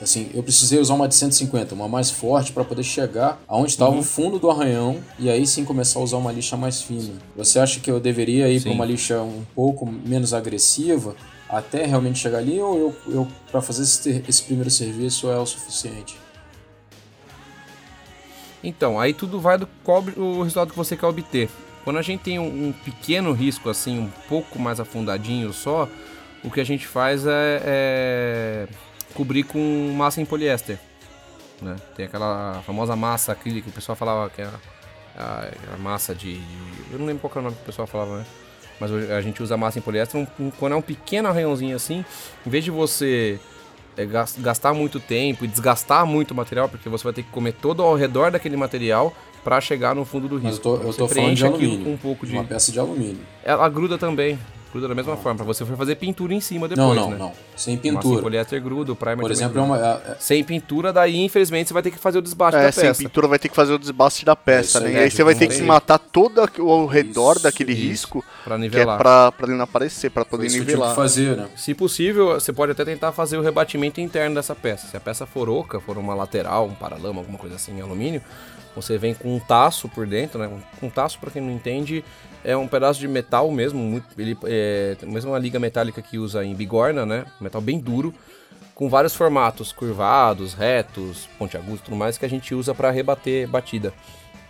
[SPEAKER 3] assim, eu precisei usar uma de 150, uma mais forte para poder chegar aonde estava uhum. o fundo do arranhão e aí sim começar a usar uma lixa mais fina. Você acha que eu deveria ir para uma lixa um pouco menos agressiva até realmente chegar ali ou eu, eu para fazer esse, esse primeiro serviço é o suficiente?
[SPEAKER 2] Então, aí tudo vai do qual o resultado que você quer obter. Quando a gente tem um, um pequeno risco, assim, um pouco mais afundadinho só, o que a gente faz é, é cobrir com massa em poliéster. né? Tem aquela famosa massa acrílica que o pessoal falava que é a, a massa de, de, Eu não lembro qual é o nome que o pessoal falava, né? Mas a gente usa massa em poliéster. Um, um, quando é um pequeno arranhãozinho assim, em vez de você é, gastar muito tempo e desgastar muito o material, porque você vai ter que comer todo ao redor daquele material para chegar no fundo do risco.
[SPEAKER 3] Mas eu tô, eu tô falando de alumínio, um pouco de uma peça de alumínio.
[SPEAKER 2] Ela gruda também, gruda da mesma forma, para você for fazer pintura em cima depois,
[SPEAKER 3] Não, não,
[SPEAKER 2] né?
[SPEAKER 3] não, sem pintura. Sem
[SPEAKER 2] poliéster gruda, o primer
[SPEAKER 3] Por exemplo, é uma, é,
[SPEAKER 2] sem pintura, daí infelizmente você vai ter que fazer o desbaste é, da peça.
[SPEAKER 1] sem pintura vai ter que fazer o desbaste da peça, né? E aí você vai ter que matar todo ao redor isso, daquele isso. risco
[SPEAKER 2] para nivelar.
[SPEAKER 1] Que é pra, pra ele não aparecer, para poder
[SPEAKER 3] isso
[SPEAKER 1] nivelar.
[SPEAKER 3] Que fazer, né?
[SPEAKER 2] Se possível, você pode até tentar fazer o rebatimento interno dessa peça. Se a peça for oca, for uma lateral, um paralama, alguma coisa assim em alumínio, você vem com um taço por dentro, né? Um taço, para quem não entende, é um pedaço de metal mesmo, muito, ele é mesmo uma liga metálica que usa em bigorna, né? Metal bem duro, com vários formatos, curvados, retos, pontiagudos, tudo mais que a gente usa para rebater batida.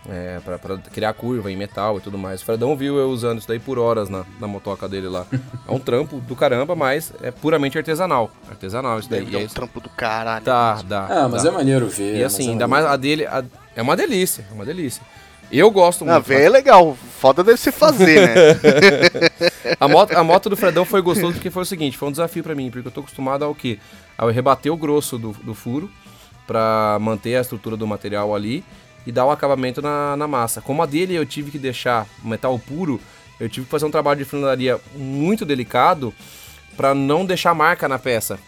[SPEAKER 2] É, para criar curva em metal e tudo mais. O Fredão viu eu usando isso daí por horas na, na motoca dele lá. É um trampo do caramba, mas é puramente artesanal. Artesanal isso daí.
[SPEAKER 1] É um trampo do caralho.
[SPEAKER 2] Tá, dá.
[SPEAKER 3] Ah, mas
[SPEAKER 2] dá.
[SPEAKER 3] é maneiro ver.
[SPEAKER 2] E assim, ainda mais a dele. A, é uma delícia, é uma delícia. Eu gosto muito.
[SPEAKER 1] Ah, ver é legal. Foda deve se fazer, né? [laughs]
[SPEAKER 2] a, moto, a moto do Fredão foi gostoso porque foi o seguinte, foi um desafio para mim, porque eu tô acostumado ao quê? Ao rebater o grosso do, do furo para manter a estrutura do material ali e dar o acabamento na, na massa. Como a dele eu tive que deixar metal puro, eu tive que fazer um trabalho de funilaria muito delicado para não deixar marca na peça,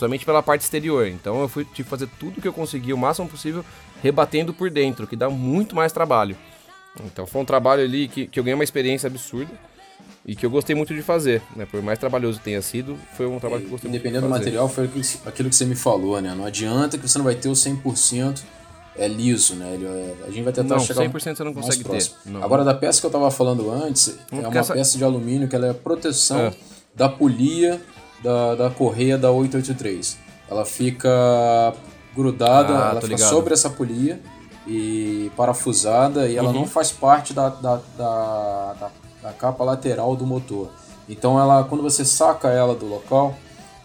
[SPEAKER 2] principalmente pela parte exterior. Então eu fui, tive que fazer tudo que eu consegui, o máximo possível, rebatendo por dentro, que dá muito mais trabalho. Então foi um trabalho ali que, que eu ganhei uma experiência absurda e que eu gostei muito de fazer, né? Por mais trabalhoso que tenha sido, foi um trabalho que eu gostei muito
[SPEAKER 3] de fazer. do material, foi aquilo que você me falou, né? Não adianta que você não vai ter o 100% é liso, né? Ele, é, a gente vai tentar
[SPEAKER 2] não,
[SPEAKER 3] chegar
[SPEAKER 2] 100% você não consegue ter.
[SPEAKER 3] Não. Agora, da peça que eu tava falando antes, é uma essa... peça de alumínio que ela é a proteção é. da polia da, da correia da 883. Ela fica grudada, ah, ela fica ligado. sobre essa polia e parafusada e ela uhum. não faz parte da, da, da, da, da capa lateral do motor. Então, ela, quando você saca ela do local,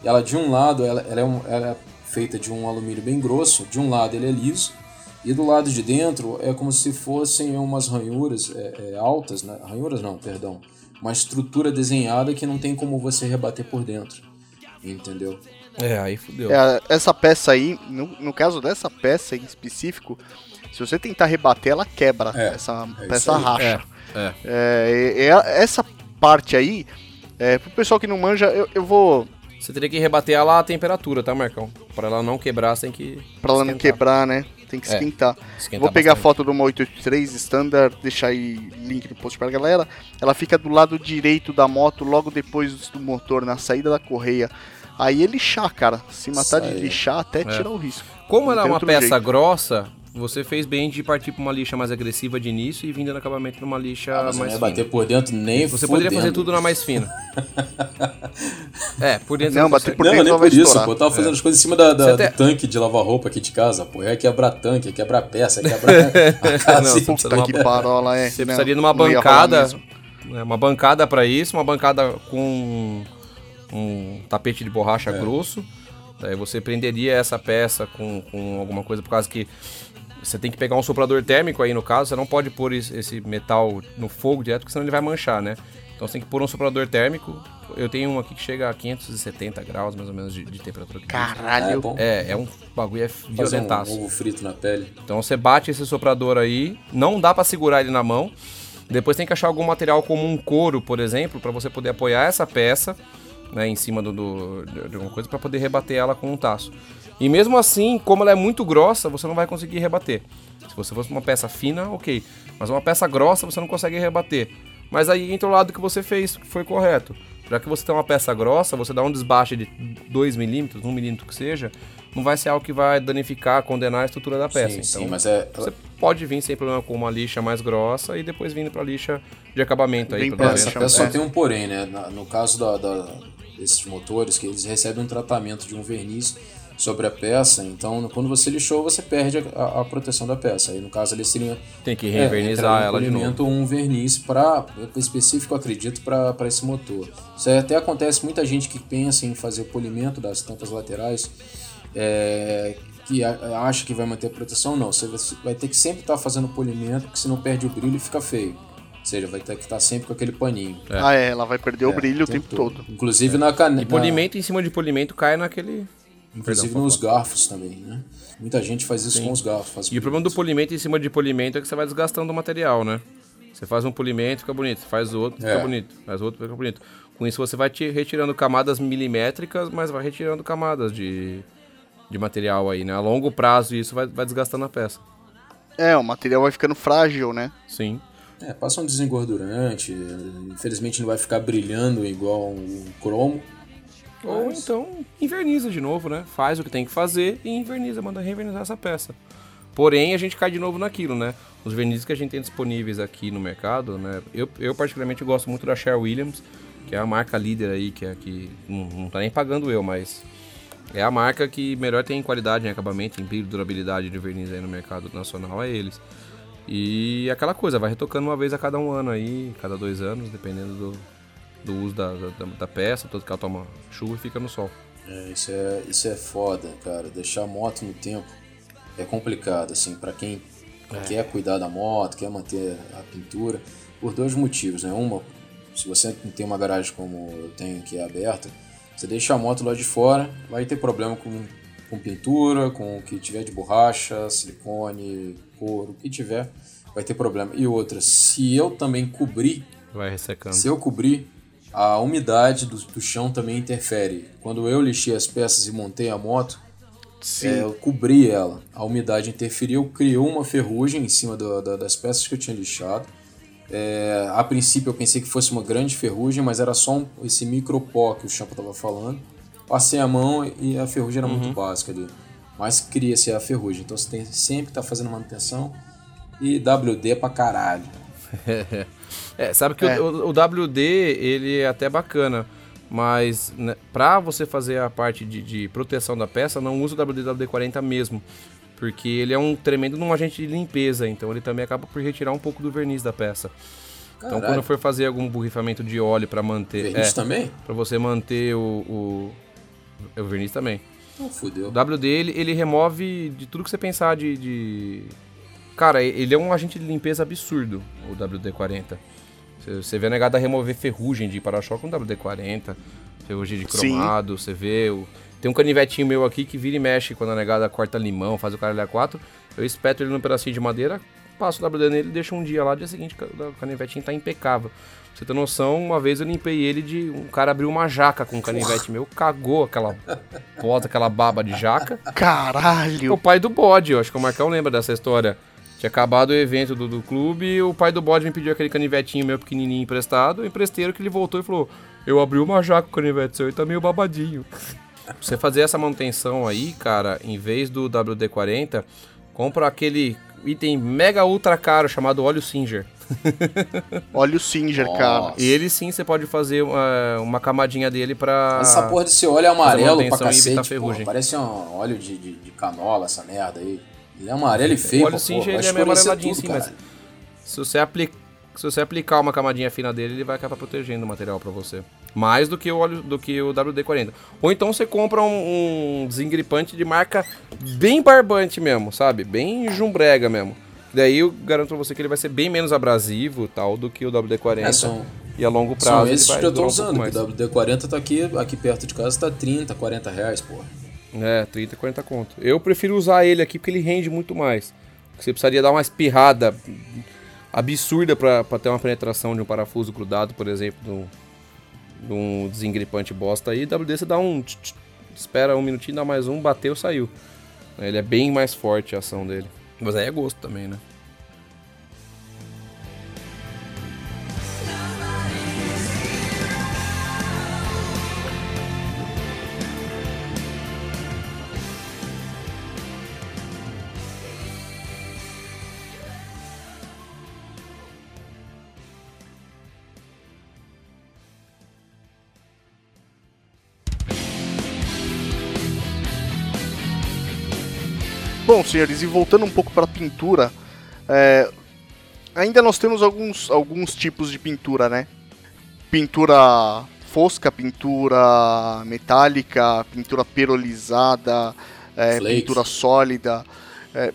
[SPEAKER 3] ela de um lado ela, ela, é, um, ela é feita de um alumínio bem grosso, de um lado ele é liso e do lado de dentro é como se fossem umas ranhuras é, é, altas, né? ranhuras não, perdão, uma estrutura desenhada que não tem como você rebater por dentro, entendeu?
[SPEAKER 2] É, aí fudeu.
[SPEAKER 1] É, essa peça aí, no, no caso dessa peça em específico, se você tentar rebater, ela quebra. É, essa é peça racha.
[SPEAKER 2] É,
[SPEAKER 1] é. essa parte aí, é, pro pessoal que não manja, eu, eu vou
[SPEAKER 2] você teria que rebater ela à temperatura, tá, Marcão? Para ela não quebrar, você tem que.
[SPEAKER 1] Para ela não quebrar, né? Tem que é, esquentar. É, Vou pegar bastante. a foto do 183 standard, deixar aí link no post pra galera. Ela fica do lado direito da moto, logo depois do motor, na saída da correia. Aí ele lixar, cara. Se matar Sai. de lixar até é. tirar o risco.
[SPEAKER 2] Como ela é uma peça jeito. grossa, você fez bem de partir para uma lixa mais agressiva de início e vindo no acabamento numa lixa
[SPEAKER 3] ah,
[SPEAKER 2] mais
[SPEAKER 3] não
[SPEAKER 2] fina.
[SPEAKER 3] bater por dentro nem
[SPEAKER 2] Você poderia fazer tudo na mais fina. [laughs] é, por dentro
[SPEAKER 1] não, bater por
[SPEAKER 3] dentro
[SPEAKER 1] não,
[SPEAKER 3] nem por isso, pô. Eu tava fazendo é. as coisas em cima da, da do tanque de lavar roupa aqui de casa, pô. É quebrar tanque, é quebrar peça, é quebrar [laughs] a [laughs] casa.
[SPEAKER 1] não, puta que parola é.
[SPEAKER 2] Você precisaria de uma bancada, né, uma bancada para isso, uma bancada com um tapete de borracha é. grosso. Daí você prenderia essa peça com, com alguma coisa, por causa que você tem que pegar um soprador térmico aí no caso, você não pode pôr esse metal no fogo direto, porque senão ele vai manchar, né? Então você tem que pôr um soprador térmico. Eu tenho um aqui que chega a 570 graus, mais ou menos, de, de temperatura.
[SPEAKER 1] Caralho!
[SPEAKER 2] É, é, é um bagulho, é violentaço.
[SPEAKER 3] Um ovo frito na pele.
[SPEAKER 2] Então você bate esse soprador aí, não dá para segurar ele na mão. Depois tem que achar algum material como um couro, por exemplo, para você poder apoiar essa peça né, em cima do, do de alguma coisa para poder rebater ela com um taço. E mesmo assim, como ela é muito grossa, você não vai conseguir rebater. Se você fosse uma peça fina, ok. Mas uma peça grossa, você não consegue rebater. Mas aí entra o lado que você fez, que foi correto. Já que você tem uma peça grossa, você dá um desbaste de 2 milímetros, 1 milímetro que seja, não vai ser algo que vai danificar, condenar a estrutura da peça. Sim, então,
[SPEAKER 3] sim, mas é...
[SPEAKER 2] Você pode vir sem problema com uma lixa mais grossa e depois vindo para lixa de acabamento. Aí,
[SPEAKER 3] essa peça só tem um porém, né? No caso da, da, desses motores, que eles recebem um tratamento de um verniz sobre a peça, então quando você lixou, você perde a, a proteção da peça. Aí no caso ali seria.
[SPEAKER 2] Tem que revernizar é, ela de novo.
[SPEAKER 3] um verniz para específico, acredito, para esse motor. Isso até acontece muita gente que pensa em fazer o polimento das tampas laterais. É, que acha que vai manter a proteção, não. Você vai ter que sempre estar tá fazendo polimento, porque senão perde o brilho e fica feio. Ou seja, vai ter que estar tá sempre com aquele paninho.
[SPEAKER 1] É. Ah, é, ela vai perder é, o brilho o tempo, tempo todo. todo.
[SPEAKER 3] Inclusive é. na caneta.
[SPEAKER 2] E polimento em cima de polimento cai naquele.
[SPEAKER 3] Inclusive Perdão, nos garfos também, né? Muita gente faz isso Sim. com os garfos.
[SPEAKER 2] E o problema do polimento em cima de polimento é que você vai desgastando o material, né? Você faz um polimento, fica bonito. Faz o outro, fica é. bonito. Faz o outro, fica bonito. Com isso você vai te retirando camadas milimétricas, mas vai retirando camadas de, de material aí, né? A longo prazo isso vai, vai desgastando a peça.
[SPEAKER 1] É, o material vai ficando frágil, né?
[SPEAKER 2] Sim.
[SPEAKER 3] É, passa um desengordurante, infelizmente não vai ficar brilhando igual um cromo.
[SPEAKER 2] Ou então inverniza de novo, né? Faz o que tem que fazer e inverniza, manda revernizar essa peça. Porém, a gente cai de novo naquilo, né? Os vernizes que a gente tem disponíveis aqui no mercado, né? Eu, eu particularmente gosto muito da Sher Williams, que é a marca líder aí, que é que não, não tá nem pagando eu, mas é a marca que melhor tem qualidade em acabamento, em brilho, durabilidade de verniz aí no mercado nacional, é eles. E aquela coisa, vai retocando uma vez a cada um ano aí, cada dois anos, dependendo do, do uso da, da, da peça, tanto que ela toma chuva e fica no sol.
[SPEAKER 3] É, isso é, isso é foda, cara. Deixar a moto no tempo é complicado, assim, para quem é. quer cuidar da moto, quer manter a pintura, por dois motivos, né? Uma, se você não tem uma garagem como eu tenho que é aberta, você deixa a moto lá de fora, vai ter problema com, com pintura, com o que tiver de borracha, silicone, couro, o que tiver, vai ter problema. E outra, se eu também cobrir,
[SPEAKER 2] vai ressecando.
[SPEAKER 3] Se eu cobrir, a umidade do, do chão também interfere. Quando eu lixei as peças e montei a moto, é, eu cobri ela. A umidade interferiu, criou uma ferrugem em cima do, do, das peças que eu tinha lixado. É, a princípio eu pensei que fosse uma grande ferrugem, mas era só um, esse micropó que o Champa estava falando. Passei a mão e a ferrugem era uhum. muito básica ali. Mas cria-se a ferrugem. Então você tem sempre que estar tá fazendo manutenção. E WD pra caralho. [laughs]
[SPEAKER 2] é, sabe que é. O, o, WD ele é até bacana. Mas né, para você fazer a parte de, de, proteção da peça, não usa o WD-WD-40 mesmo. Porque ele é um tremendo um agente de limpeza, então ele também acaba por retirar um pouco do verniz da peça. Caralho. Então quando for fazer algum borrifamento de óleo para manter...
[SPEAKER 3] Verniz é, também?
[SPEAKER 2] Para você manter o, o, o verniz também.
[SPEAKER 3] Oh, fudeu.
[SPEAKER 2] O WD ele, ele remove de tudo que você pensar de, de... Cara, ele é um agente de limpeza absurdo, o WD-40. Você vê a negada remover ferrugem de para-choque com WD-40, ferrugem de cromado, você vê o tem um canivetinho meu aqui que vira e mexe quando a negada corta limão, faz o caralho a 4. Eu espeto ele num pedacinho de madeira, passo o WD nele, deixo um dia lá, dia seguinte o canivetinho tá impecável. Pra você ter noção, uma vez eu limpei ele de. Um cara abriu uma jaca com um canivete meu, cagou aquela bota, aquela baba de jaca.
[SPEAKER 1] Caralho!
[SPEAKER 2] O pai do bode, eu acho que o Marcão lembra dessa história. Tinha acabado o evento do, do clube e o pai do bode me pediu aquele canivetinho meu pequenininho emprestado. O empresteiro que ele voltou e falou: Eu abri uma jaca com o canivete seu e tá meio babadinho. [laughs] Você fazer essa manutenção aí, cara, em vez do WD-40, compra aquele item mega ultra caro chamado óleo Singer. [laughs]
[SPEAKER 1] óleo Singer, Nossa. cara.
[SPEAKER 2] E ele sim você pode fazer uma, uma camadinha dele pra.
[SPEAKER 3] Essa porra desse óleo é amarelo pra cacete. Porra, parece um óleo de, de, de, canola, essa merda aí. Ele é amarelo e feio.
[SPEAKER 2] O óleo Singer ele é meio amareladinho sim, mas. Se você aplicar se você aplicar uma camadinha fina dele, ele vai acabar protegendo o material para você. Mais do que o óleo do que o WD-40. Ou então você compra um, um desengripante de marca bem barbante mesmo, sabe? Bem jumbrega mesmo. Daí eu garanto pra você que ele vai ser bem menos abrasivo tal do que o WD-40. É, são, e a longo prazo.
[SPEAKER 3] São esses que eu tô usando. Um o WD-40 tá aqui, aqui perto de casa, tá 30, 40 reais, porra.
[SPEAKER 2] É, 30, 40 conto. Eu prefiro usar ele aqui porque ele rende muito mais. Você precisaria dar uma espirrada absurda para ter uma penetração de um parafuso grudado, por exemplo, de um, de desengripante bosta aí. WD você dá um. Espera um minutinho, dá mais um, bateu, saiu. Ele é bem mais forte a ação dele. Mas aí é gosto também, né?
[SPEAKER 1] Senhores, e voltando um pouco para a pintura, é, ainda nós temos alguns, alguns tipos de pintura, né? Pintura fosca, pintura metálica, pintura perolizada, é, pintura sólida. É,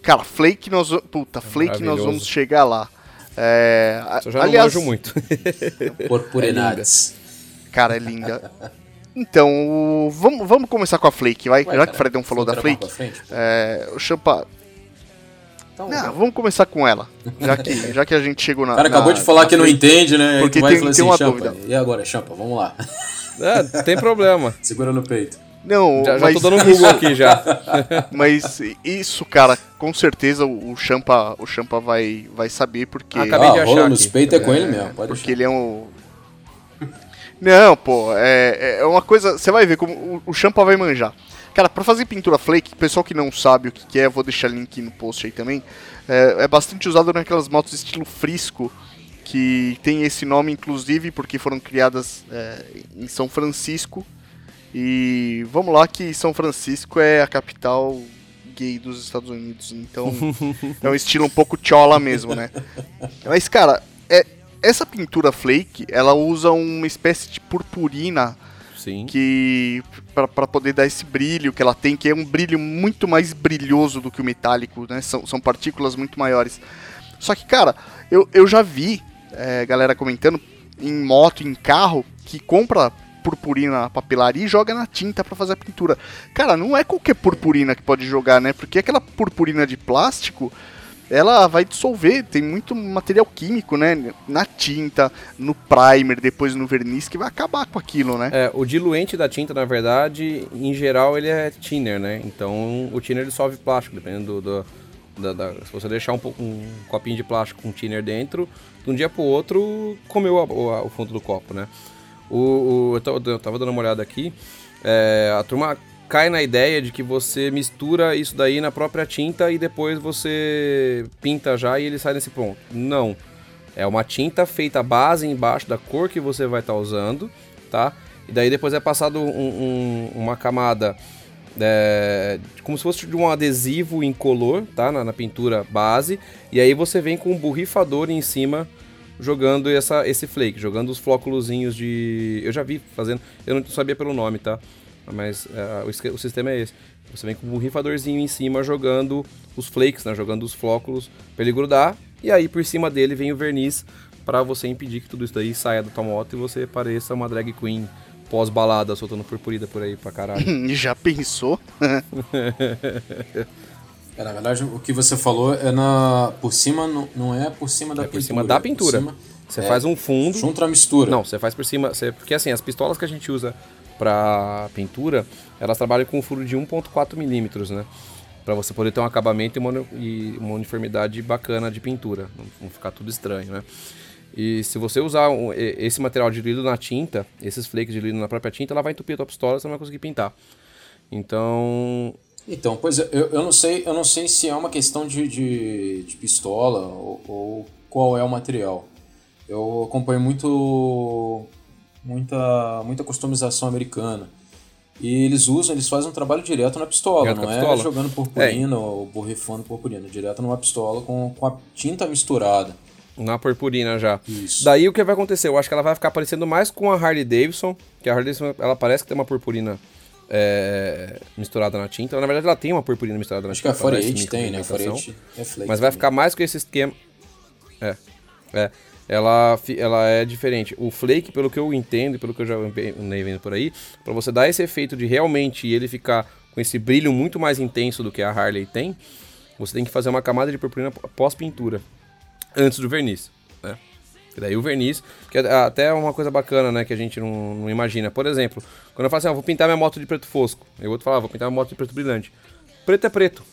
[SPEAKER 1] cara, Flake nós, puta, é Flake nós vamos chegar lá. É,
[SPEAKER 2] eu já aliás, não muito.
[SPEAKER 3] Purpurinades. [laughs]
[SPEAKER 1] É cara, é linda. [laughs] Então, vamos, vamos começar com a Flake, vai? Ué, Já que o Fredão falou da Flake. Frente, é, o Champa. Então, não, vamos começar com ela. Já que, [laughs] já que a gente chegou na.
[SPEAKER 3] O cara
[SPEAKER 1] na,
[SPEAKER 3] acabou de falar que não entende, né?
[SPEAKER 1] Porque tem, tem assim, uma dúvida.
[SPEAKER 3] E agora, Champa, vamos lá.
[SPEAKER 2] É, tem problema. [laughs]
[SPEAKER 3] Segura no peito.
[SPEAKER 1] Não,
[SPEAKER 2] já, mas... já tô dando Google aqui já. [laughs]
[SPEAKER 1] mas isso, cara, com certeza o Champa, o Champa vai, vai saber porque. Ah,
[SPEAKER 3] acabei ah, de achar. nos peitos é com ele mesmo,
[SPEAKER 1] pode Porque ele é um. Não, pô, é, é uma coisa. Você vai ver como o, o Champa vai manjar. Cara, pra fazer pintura flake, pessoal que não sabe o que, que é, vou deixar link no post aí também. É, é bastante usado naquelas motos estilo Frisco, que tem esse nome inclusive porque foram criadas é, em São Francisco e vamos lá que São Francisco é a capital gay dos Estados Unidos, então [laughs] é um estilo um pouco chola mesmo, né? Mas cara, é, essa pintura flake, ela usa uma espécie de purpurina
[SPEAKER 2] Sim.
[SPEAKER 1] que para poder dar esse brilho que ela tem, que é um brilho muito mais brilhoso do que o metálico, né? São, são partículas muito maiores. Só que, cara, eu, eu já vi é, galera comentando em moto, em carro, que compra purpurina na papelaria e joga na tinta para fazer a pintura. Cara, não é qualquer purpurina que pode jogar, né? Porque aquela purpurina de plástico, ela vai dissolver, tem muito material químico, né? Na tinta, no primer, depois no verniz, que vai acabar com aquilo, né?
[SPEAKER 2] É, o diluente da tinta, na verdade, em geral, ele é thinner, né? Então, o thinner dissolve plástico, dependendo do, do da, da, se você deixar um, um, copinho de plástico com thinner dentro, de um dia pro outro, comeu a, o, o fundo do copo, né? O, o eu, tava dando uma olhada aqui. É, a turma cai na ideia de que você mistura isso daí na própria tinta e depois você pinta já e ele sai nesse ponto. Não. É uma tinta feita base embaixo da cor que você vai estar tá usando, tá? E daí depois é passado um, um, uma camada é, como se fosse de um adesivo incolor, tá? Na, na, pintura base. E aí você vem com um borrifador em cima jogando essa, esse flake, jogando os flóculozinhos de. Eu já vi fazendo, eu não sabia pelo nome, tá? Mas é, o, o, sistema é esse. Você vem com um borrifadorzinho em cima jogando os flakes, né? Jogando os flóculos para ele grudar. E aí por cima dele vem o verniz para você impedir que tudo isso daí saia da tua moto e você pareça uma drag queen pós-balada soltando purpurida por aí pra caralho. [laughs]
[SPEAKER 1] Já pensou? [laughs]
[SPEAKER 3] É, na verdade, o que você falou é na. Por cima, não, é por cima da é
[SPEAKER 2] por pintura. Cima da pintura. Cima, você é, faz um fundo.
[SPEAKER 3] Junto a mistura.
[SPEAKER 2] Não, você faz por cima. Você, porque assim, as pistolas que a gente usa pra pintura, elas trabalham com um furo de 1,4 milímetros, né? Pra você poder ter um acabamento e uma, e uma uniformidade bacana de pintura. Não, ficar tudo estranho, né? E se você usar um, esse material diluído na tinta, esses flakes diluídos na própria tinta, ela vai entupir a tua pistola e você não vai conseguir pintar. Então,
[SPEAKER 3] então, pois é, eu, eu não sei, eu não sei se é uma questão de, de, de pistola ou, ou, qual é o material. Eu acompanho muito muita muita customização americana. E eles usam, eles fazem um trabalho direto na pistola, direto não é pistola. jogando purpurina é. ou borrifando purpurina, direto numa pistola com, com a tinta misturada.
[SPEAKER 2] Na purpurina já.
[SPEAKER 3] Isso.
[SPEAKER 2] Daí o que vai acontecer? Eu acho que ela vai ficar parecendo mais com a Harley Davidson, que a Harley Davidson ela parece que tem uma purpurina é, misturada na tinta. Na verdade, ela tem uma purpurina misturada na
[SPEAKER 3] Acho
[SPEAKER 2] tinta.
[SPEAKER 3] Acho que a 48 tem, né? A 48
[SPEAKER 2] é flake. Mas vai ficar mais com esse esquema. É. É. Ela, ela é diferente. O flake, pelo que eu entendo, pelo que eu já andei vendo por aí, para você dar esse efeito de realmente ele ficar com esse brilho muito mais intenso do que a Harley tem, você tem que fazer uma camada de purpurina pós-pintura, antes do verniz. Né? E daí o verniz, que é até uma coisa bacana, né, que a gente não, não, imagina. Por exemplo, quando eu falo assim, ah, vou pintar minha moto de preto fosco, eu vou te falar, vou pintar minha moto de preto brilhante. Preto é preto,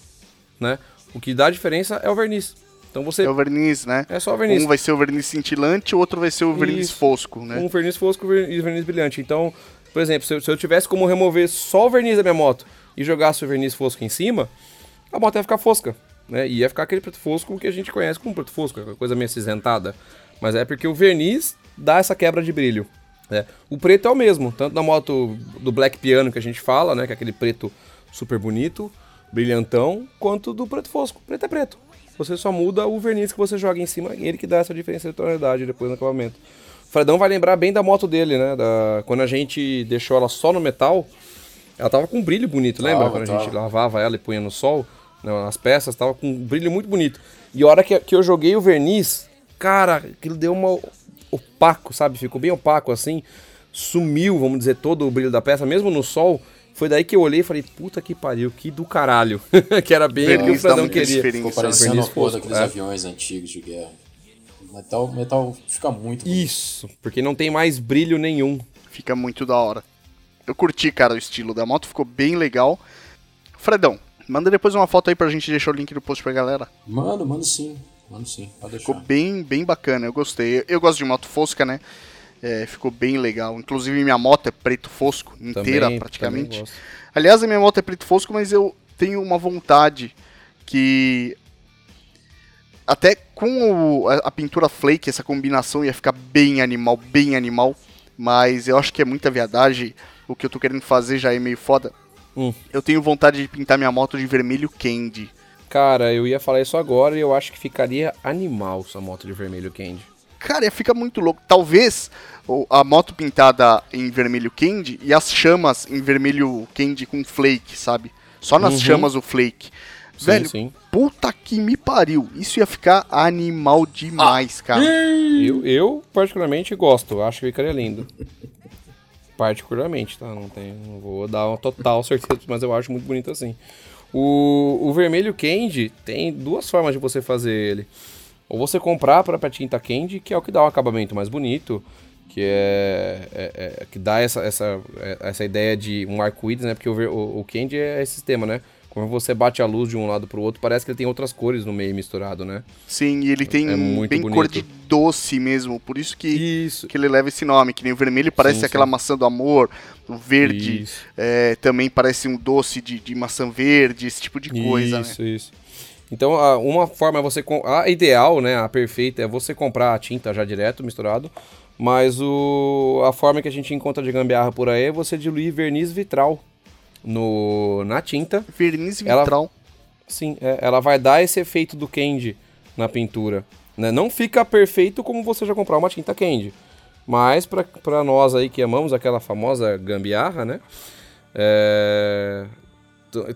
[SPEAKER 2] né? O que dá diferença é o verniz. Então você
[SPEAKER 1] É o verniz, né?
[SPEAKER 2] É só o verniz.
[SPEAKER 1] Um vai ser o verniz cintilante, o outro vai ser o verniz Isso. fosco, né?
[SPEAKER 2] Um verniz fosco e verniz brilhante. Então, por exemplo, se eu, se eu tivesse como remover só o verniz da minha moto e jogasse o verniz fosco em cima, a moto ia ficar fosca, né? E ia ficar aquele preto fosco que a gente conhece como preto fosco, coisa meio acinzentada. Mas é porque o verniz dá essa quebra de brilho. Né? O preto é o mesmo, tanto na moto do Black Piano que a gente fala, né? Que é aquele preto super bonito, brilhantão, quanto do preto fosco. Preto é preto. Você só muda o verniz que você joga em cima, ele que dá essa diferença de tonalidade depois no acabamento. O Fredão vai lembrar bem da moto dele, né? Da... Quando a gente deixou ela só no metal, ela tava com um brilho bonito, lembra?
[SPEAKER 3] Tava,
[SPEAKER 2] Quando a
[SPEAKER 3] tava.
[SPEAKER 2] gente lavava ela e punha no sol, né, as peças, tava com um brilho muito bonito. E a hora que, que eu joguei o verniz, cara, aquilo deu uma opaco, sabe? Ficou bem opaco assim, sumiu, vamos dizer, todo o brilho da peça, mesmo no sol. Foi daí que eu olhei e falei, puta que pariu, que do caralho. [laughs] que era bem o que o Fredão queria.
[SPEAKER 3] Ficou parecendo
[SPEAKER 2] verniz
[SPEAKER 3] a cor
[SPEAKER 2] fosco,
[SPEAKER 3] daqueles
[SPEAKER 2] é.
[SPEAKER 3] aviões antigos de guerra. Metal, metal fica muito bonito.
[SPEAKER 2] Isso, porque não tem mais brilho nenhum.
[SPEAKER 1] Fica muito da hora. Eu curti, cara, o estilo da moto, ficou bem legal. Fredão, manda depois uma foto aí pra gente deixar o link no post pra galera.
[SPEAKER 3] Mano, mano sim. Mano sim, pode
[SPEAKER 1] Ficou
[SPEAKER 3] deixar.
[SPEAKER 1] bem, bem bacana, eu gostei. Eu, eu gosto de moto fosca, né? É, ficou bem legal. Inclusive minha moto é preto fosco, inteira
[SPEAKER 2] Também-
[SPEAKER 1] praticamente.
[SPEAKER 2] também.
[SPEAKER 1] Aliás, a minha moto é preto fosco, mas eu tenho uma vontade que. Até com o- a, a pintura flake, essa combinação ia ficar bem animal, bem animal. Mas eu acho que é muita viadagem. O que eu tô querendo fazer já é meio foda.
[SPEAKER 2] Hum.
[SPEAKER 1] Eu tenho vontade de pintar minha moto de vermelho candy.
[SPEAKER 2] Cara, eu ia falar isso agora e eu acho que ficaria animal sua moto de vermelho candy.
[SPEAKER 1] Cara, ia ficar muito louco. Talvez a moto pintada em vermelho candy e as chamas em vermelho candy com flake, sabe? Só nas
[SPEAKER 2] Uhum.
[SPEAKER 1] chamas o flake.
[SPEAKER 2] Sim,
[SPEAKER 1] Velho,
[SPEAKER 2] sim.
[SPEAKER 1] puta que me pariu. Isso ia ficar animal demais, cara.
[SPEAKER 2] Eu, eu, particularmente, gosto. Acho que ficaria lindo. Particularmente, tá? Não, tem, não vou dar uma total certeza, mas eu acho muito bonito assim. O, o vermelho candy tem duas formas de você fazer ele. Ou você comprar a própria tinta candy, que é o que dá um acabamento mais bonito, que é, é- é- que dá essa, essa, é- essa ideia de um arco-íris, né? Porque o, o, o candy é esse sistema, né? Quando você bate a luz de um lado pro outro, parece que ele tem outras cores no meio misturado, né?
[SPEAKER 1] Sim, e ele tem
[SPEAKER 2] É muito
[SPEAKER 1] bem cor
[SPEAKER 2] bonito.
[SPEAKER 1] de doce mesmo. Por isso que,
[SPEAKER 2] Isso.
[SPEAKER 1] que ele leva esse nome. Que nem o vermelho parece
[SPEAKER 2] Sim,
[SPEAKER 1] aquela
[SPEAKER 2] sim.
[SPEAKER 1] maçã do amor. O verde
[SPEAKER 2] Isso.
[SPEAKER 1] é, também parece um doce de, de maçã verde, esse tipo de coisa, né?
[SPEAKER 2] Isso, isso. Então, uma forma é você. A ideal, né? A perfeita é você comprar a tinta já direto, misturado. Mas o, a forma que a gente encontra de gambiarra por aí é você diluir verniz vitral no, na tinta.
[SPEAKER 1] Verniz
[SPEAKER 2] Ela-
[SPEAKER 1] vitral.
[SPEAKER 2] Sim, é, ela vai dar esse efeito do candy na pintura. né? Não fica perfeito como você já comprar uma tinta candy. Mas pra nós aí que amamos aquela famosa gambiarra, né? É,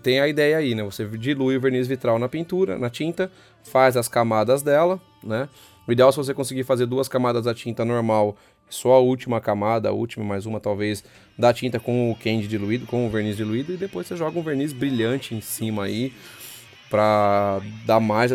[SPEAKER 2] tem a ideia aí, né? Você dilui o verniz vitral na pintura, na tinta, faz as camadas dela, né? O ideal é se você conseguir fazer duas camadas da tinta normal, só a última camada, a última mais uma talvez, da tinta com o candy diluído, com o verniz diluído, e depois você joga um verniz brilhante em cima aí, pra dar mais,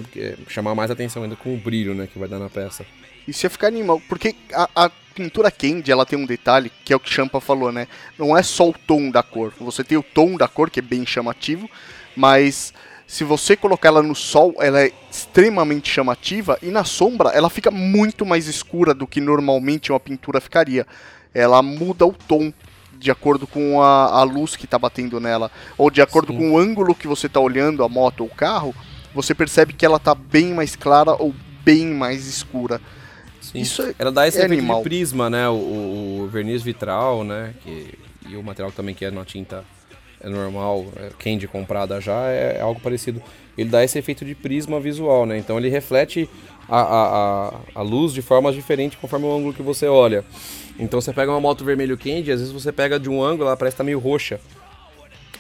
[SPEAKER 2] chamar mais atenção ainda com o brilho, né, que vai dar na peça.
[SPEAKER 1] Isso ia ficar animal. Porque a, a pintura candy, ela tem um detalhe, que é o que Champa falou, né? Não é só o tom da cor. Você tem o tom da cor, que é bem chamativo, mas se você colocar ela no sol, ela é extremamente chamativa, e na sombra ela fica muito mais escura do que normalmente uma pintura ficaria. Ela muda o tom de acordo com a, a luz que está batendo nela, ou de acordo
[SPEAKER 2] Sim.
[SPEAKER 1] com o ângulo que você está olhando a moto ou o carro, você percebe que ela está bem mais clara ou bem mais escura.
[SPEAKER 2] Sim.
[SPEAKER 1] Isso é-
[SPEAKER 2] Ela dá esse
[SPEAKER 1] é
[SPEAKER 2] efeito
[SPEAKER 1] animal.
[SPEAKER 2] de prisma, né, o, o- verniz vitral, né, que, e o material também que é na tinta é normal, é candy comprada já, é algo parecido. Ele dá esse efeito de prisma visual, né, então ele reflete a, a, a, a luz de formas diferentes conforme o ângulo que você olha. Então você pega uma moto vermelho candy, às vezes você pega de um ângulo, ela parece estar meio roxa.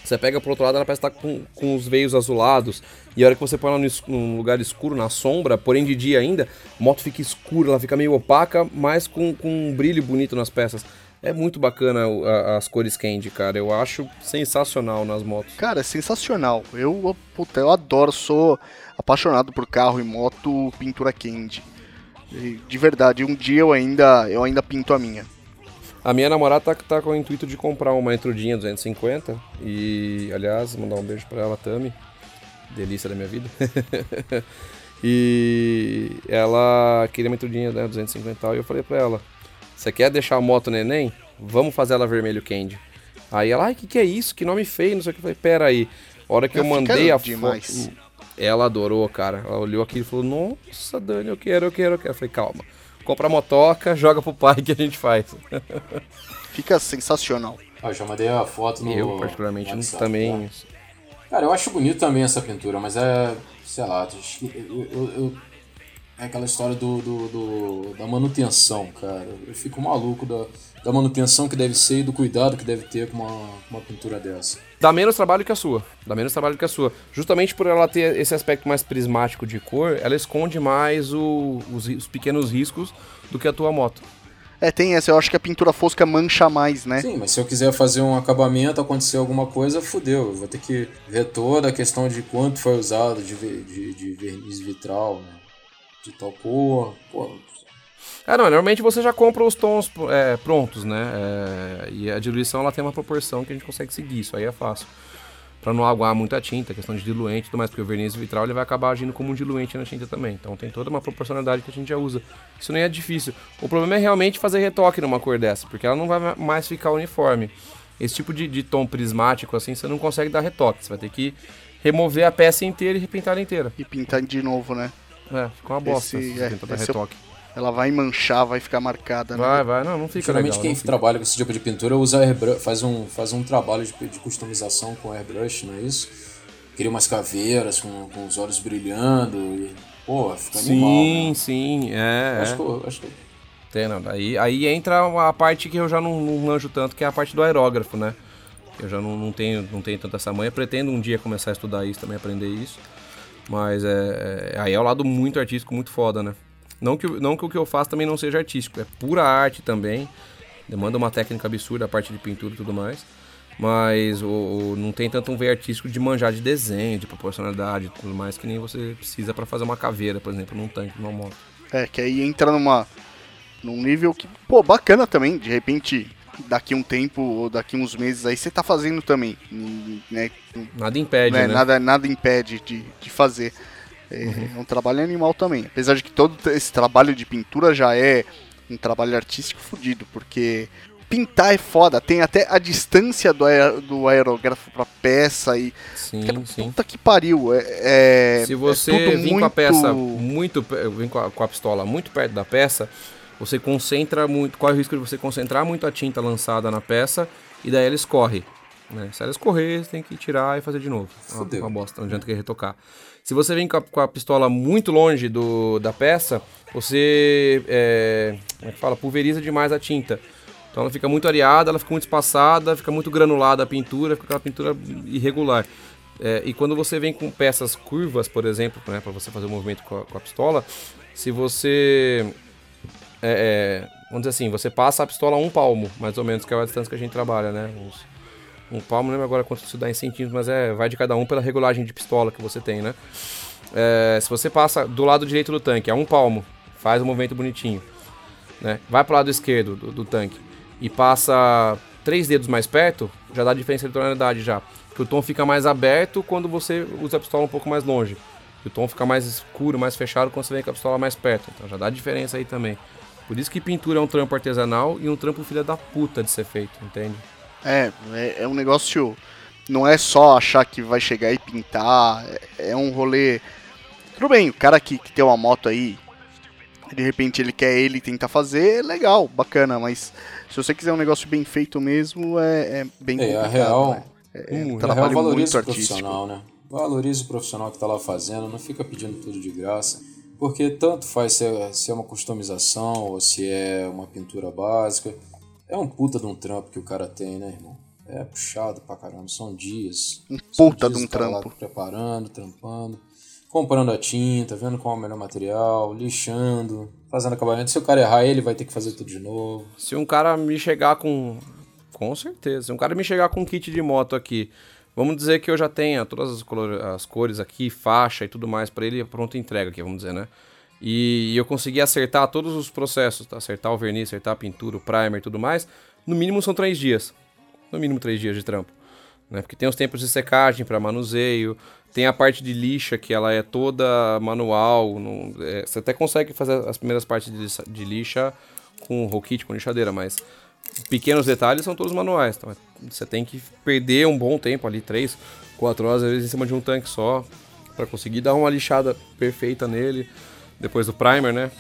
[SPEAKER 2] Você pega pro outro lado, ela parece estar com, com os veios azulados. E a hora que você põe ela no num lugar escuro, na sombra, porém de dia ainda, a moto fica escura, ela fica meio opaca, mas com, com um brilho bonito nas peças. É muito bacana as cores candy, cara. Eu acho sensacional nas motos.
[SPEAKER 1] Cara, é sensacional. Eu, puta, eu adoro, sou apaixonado por carro e moto pintura candy. De verdade, um dia eu ainda, eu ainda pinto a minha.
[SPEAKER 2] A minha namorada tá, tá com o intuito de comprar uma Intrudinha 250. E, aliás, mandar um beijo pra ela, Tami. Delícia da minha vida. [laughs] e ela queria uma Intrudinha né, 250 e tal. E eu falei pra ela: Você quer deixar a moto neném? Vamos fazer ela vermelho candy. Aí ela, ai, o que, que é isso? Que nome feio, não sei o que. Eu falei, pera aí. A hora que eu
[SPEAKER 1] Fica
[SPEAKER 2] mandei a
[SPEAKER 1] demais.
[SPEAKER 2] foto. Ela adorou, cara. Ela olhou aquilo e falou: Nossa, Dani, eu quero, eu quero, eu quero. Eu falei, calma. Compra a motoca, joga pro pai que a gente faz.
[SPEAKER 1] Fica sensacional.
[SPEAKER 3] Ah, eu já mandei a foto no.
[SPEAKER 2] eu, particularmente,
[SPEAKER 3] no WhatsApp,
[SPEAKER 2] também.
[SPEAKER 3] tá? Cara, eu acho bonito também essa pintura, mas é. sei lá, acho que eu, eu, eu- é aquela história do, do, do, da manutenção, cara. Eu fico maluco da, da manutenção que deve ser e do cuidado que deve ter com uma, uma pintura dessa.
[SPEAKER 2] Dá menos trabalho que a sua. Dá menos trabalho que a sua. Justamente por ela ter esse aspecto mais prismático de cor, ela esconde mais o, os, os pequenos riscos do que a tua moto.
[SPEAKER 1] É, tem essa. Eu acho que a pintura fosca mancha mais, né?
[SPEAKER 3] Sim, mas se eu quiser fazer um acabamento, acontecer alguma coisa, fudeu. Eu vou ter que ver toda a questão de quanto foi usado de, de, de verniz vitral, né? De tal cor. Pô.
[SPEAKER 2] Ah, não, normalmente você já compra os tons é, prontos, né? É, e a diluição ela tem uma proporção que a gente consegue seguir, isso aí é fácil para não aguar muita tinta, questão de diluente e tudo mais, porque o verniz vitral ele vai acabar agindo como um diluente na tinta também. Então tem toda uma proporcionalidade que a gente já usa. Isso nem é difícil. O problema é realmente fazer retoque numa cor dessa, porque ela não vai mais ficar uniforme. Esse tipo de, de tom prismático assim, você não consegue dar retoque. Você vai ter que remover a peça inteira e repintar ela inteira.
[SPEAKER 1] E pintar de novo, né?
[SPEAKER 2] É, fica uma bosta esse, se é, dar retoque. Eu
[SPEAKER 1] ela vai manchar, vai ficar marcada.
[SPEAKER 2] Né? Vai, vai, não, não fica
[SPEAKER 3] Geralmente
[SPEAKER 2] legal,
[SPEAKER 3] quem
[SPEAKER 2] fica.
[SPEAKER 3] trabalha com esse tipo de pintura usa airbrush, faz um, faz um trabalho de, de customização com airbrush, não é isso? Cria umas caveiras com, com os olhos brilhando e, pô, fica
[SPEAKER 2] sim,
[SPEAKER 3] animal.
[SPEAKER 2] Sim, né? sim, é.
[SPEAKER 3] Acho
[SPEAKER 2] é.
[SPEAKER 3] que, eu, acho que...
[SPEAKER 2] Tem, não. Aí, aí entra a parte que eu já não, não manjo tanto, que é a parte do aerógrafo, né? Eu já não, não, tenho, não tenho tanta essa manha. Pretendo um dia começar a estudar isso também, aprender isso. Mas é, é, aí é o lado muito artístico, muito foda, né? Não que, não que o que eu faço também não seja artístico, é pura arte também. Demanda uma técnica absurda, a parte de pintura e tudo mais. Mas o, o, não tem tanto um veio artístico de manjar de desenho, de proporcionalidade e tudo mais, que nem você precisa para fazer uma caveira, por exemplo, num tanque, numa moto.
[SPEAKER 1] É, que aí entra numa. num nível que, pô, bacana também, de repente, daqui um tempo ou daqui uns meses aí você tá fazendo também. Né?
[SPEAKER 2] Nada impede, né? né?
[SPEAKER 1] Nada, nada impede de, de fazer. É, uhum. é um trabalho animal também. Apesar de que todo esse trabalho de pintura já é um trabalho artístico fodido, porque pintar é foda, tem até a distância do, aer do aerógrafo pra peça e.
[SPEAKER 2] Sim,
[SPEAKER 1] cara,
[SPEAKER 2] sim.
[SPEAKER 1] Puta que pariu. É,
[SPEAKER 2] é Se você
[SPEAKER 1] é
[SPEAKER 2] vir muito... com a peça muito. Vem com a, com a pistola muito perto da peça, você concentra muito. Corre o risco de você concentrar muito a tinta lançada na peça e daí ela escorre. Né? Se ela escorrer, você tem que tirar e fazer de novo. Fudeu. Uma, uma bosta, não adianta que retocar. Se você vem com a, com a pistola muito longe do, da peça, você é, como é que fala? pulveriza demais a tinta. Então ela fica muito areada, ela fica muito espaçada, fica muito granulada a pintura, fica aquela pintura irregular. É, e quando você vem com peças curvas, por exemplo, né, para você fazer o um movimento com a, com a, pistola, se você. É, é, vamos dizer assim, você passa a pistola a um palmo, mais ou menos, que é a distância que a gente trabalha, né? Uns um palmo, não lembro agora quanto isso dá em centímetros, mas é, vai de cada um pela regulagem de pistola que você tem, né? É, se você passa do lado direito do tanque, a um palmo, faz um movimento bonitinho, né? Vai pro lado esquerdo do, do tanque e passa três dedos mais perto, já dá diferença de tonalidade já. Porque o tom fica mais aberto quando você usa a pistola um pouco mais longe. E o tom fica mais escuro, mais fechado quando você vem com a pistola mais perto. Então já dá diferença aí também. Por isso que pintura é um trampo artesanal e um trampo filha da puta de ser feito, entende?
[SPEAKER 1] É, é, é um negócio. Não é só achar que vai chegar e pintar. É, é um rolê. Tudo bem, o cara que, que tem uma moto aí, de repente ele quer ele tentar fazer, é legal, bacana, mas se você quiser um negócio bem feito mesmo, é, é bem
[SPEAKER 3] é, a real, né?
[SPEAKER 1] é, hum, um trabalho
[SPEAKER 3] real
[SPEAKER 1] muito
[SPEAKER 3] o profissional, né? Valorize o profissional que está lá fazendo, não fica pedindo tudo de graça, porque tanto faz se é, se é uma customização ou se é uma pintura básica. É um puta de um trampo que o cara tem, né, irmão? É puxado pra caramba, são dias.
[SPEAKER 1] Um puta de um trampo.
[SPEAKER 3] preparando, trampando, comprando a tinta, vendo qual é o melhor material, lixando, fazendo acabamento. Se o cara errar, ele vai ter que fazer tudo de novo.
[SPEAKER 2] Se um cara me chegar com. Com certeza. Se um cara me chegar com um kit de moto aqui, vamos dizer que eu já tenha todas as, as cores aqui, faixa e tudo mais para ele, pronto entrega aqui, vamos dizer, né? E eu consegui acertar todos os processos, tá? acertar o verniz, acertar a pintura, o primer e tudo mais. No mínimo são três dias. No mínimo três dias de trampo. Né? Porque tem os tempos de secagem para manuseio, tem a parte de lixa que ela é toda manual. Não, é, você até consegue fazer as primeiras partes de, de lixa com kit, com lixadeira, mas pequenos detalhes são todos manuais. Então você tem que perder um bom tempo ali, três, quatro horas às vezes em cima de um tanque só, para conseguir dar uma lixada perfeita nele depois do primer, né?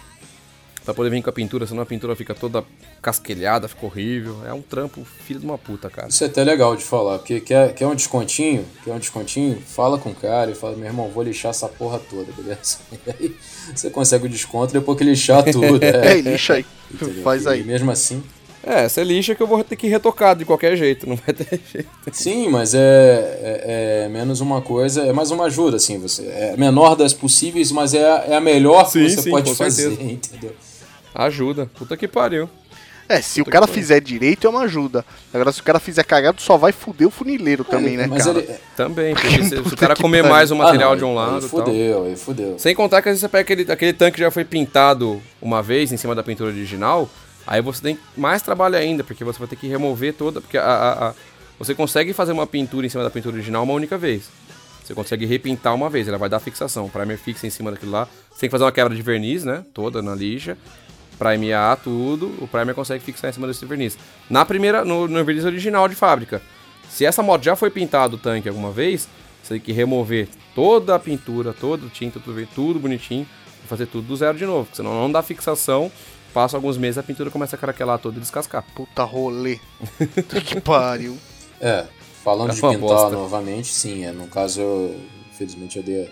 [SPEAKER 2] Pra poder vir com a pintura, senão a pintura fica toda casquelhada, fica horrível. É um trampo, filho de uma puta, cara.
[SPEAKER 3] Isso é até legal de falar, porque quer, quer um descontinho? Quer um descontinho? Fala com o cara e fala, meu irmão, vou lixar essa porra toda, beleza? [laughs] E aí você consegue o desconto depois que lixar tudo. [laughs]
[SPEAKER 1] É, é lixa aí.
[SPEAKER 3] Entendeu?
[SPEAKER 1] Faz aí.
[SPEAKER 3] E mesmo assim.
[SPEAKER 2] É, você lixa que eu vou ter que retocar de qualquer jeito, não vai ter [laughs] jeito.
[SPEAKER 3] Sim, mas é, é, é menos uma coisa, é mais uma ajuda, assim, você. É a menor das possíveis, mas é, a- é a melhor que
[SPEAKER 2] Sim,
[SPEAKER 3] você
[SPEAKER 2] sim,
[SPEAKER 3] pode fazer,
[SPEAKER 2] certeza. [laughs]
[SPEAKER 3] entendeu?
[SPEAKER 2] Ajuda. Puta que pariu.
[SPEAKER 1] É, se o
[SPEAKER 2] Puta
[SPEAKER 1] cara
[SPEAKER 2] que pariu.
[SPEAKER 1] fizer direito é uma ajuda. Agora, se o cara fizer cagado, só vai fuder o funileiro também, né,
[SPEAKER 3] mas
[SPEAKER 1] cara?
[SPEAKER 3] ele.
[SPEAKER 2] Também, porque se, [laughs] se o cara comer
[SPEAKER 1] pariu.
[SPEAKER 2] mais o
[SPEAKER 3] Ah,
[SPEAKER 2] material
[SPEAKER 3] não,
[SPEAKER 2] de um lado
[SPEAKER 3] aí
[SPEAKER 2] e tal.
[SPEAKER 3] fudeu, aí fudeu.
[SPEAKER 2] Sem contar que às vezes você pega aquele, aquele tanque que já foi pintado uma vez em cima da pintura original, aí você tem mais trabalho ainda, porque você vai ter que remover toda. Porque a, a- a- você consegue fazer uma pintura em cima da pintura original uma única vez. Você consegue repintar uma vez, ela vai dar fixação. O primer fixa em cima daquilo lá. Você tem que fazer uma quebra de verniz, né? Toda na lixa. Primear tudo, o primer consegue fixar em cima desse verniz. Na primeira, no, no verniz original de fábrica. Se essa moto já foi pintado o tanque alguma vez, você tem que remover toda a pintura, toda a tinta, tudo, tudo bonitinho, e fazer tudo do zero de novo. Senão não dá fixação, passa alguns meses a pintura começa a craquelar toda e descascar.
[SPEAKER 1] Puta rolê. Que pariu.
[SPEAKER 3] É, falando
[SPEAKER 2] É
[SPEAKER 3] de pintar
[SPEAKER 2] bosta.
[SPEAKER 3] novamente, sim, é, no caso, eu, infelizmente, eu dei,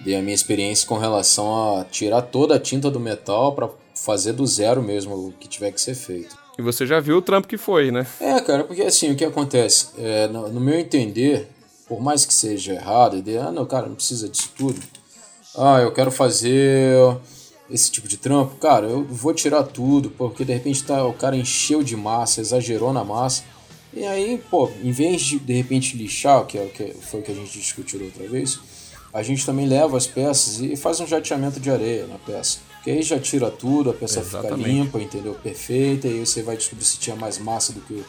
[SPEAKER 3] dei a minha experiência com relação a tirar toda a tinta do metal pra fazer do zero mesmo o que tiver que ser feito.
[SPEAKER 2] E você já viu o trampo que foi, né?
[SPEAKER 3] É, cara, porque assim, o que acontece? É, no, no meu entender, por mais que seja errado, ideia, ah, não, cara, não precisa disso tudo. Ah, eu quero fazer esse tipo de trampo. Cara, eu vou tirar tudo, porque de repente tá, o cara encheu de massa, exagerou na massa. E aí, pô, em vez de de repente lixar, que, é que foi o que a gente discutiu outra vez, a gente também leva as peças e faz um jateamento de areia na peça. Que aí já tira tudo, a peça
[SPEAKER 2] Exatamente.
[SPEAKER 3] fica limpa, entendeu? Perfeita, e aí você vai descobrir se tinha mais massa do que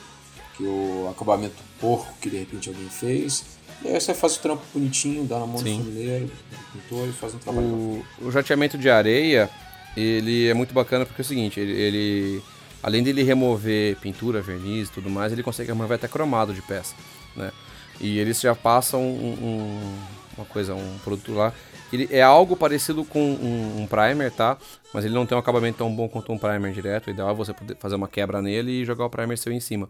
[SPEAKER 3] que o acabamento porco que de repente alguém fez. E aí você faz o trampo bonitinho, dá na mão
[SPEAKER 2] Sim.
[SPEAKER 3] do funileiro, do pintor e faz um trabalho.
[SPEAKER 2] O, o jateamento de areia, ele é muito bacana porque é o seguinte, ele, ele- além dele remover pintura, verniz e tudo mais, ele consegue remover até cromado de peça, né? E eles já passam um- um- uma coisa, um produto lá, ele é algo parecido com um, um primer, tá? Mas ele não tem um acabamento tão bom quanto um primer direto, o ideal é você poder fazer uma quebra nele e jogar o primer seu em cima.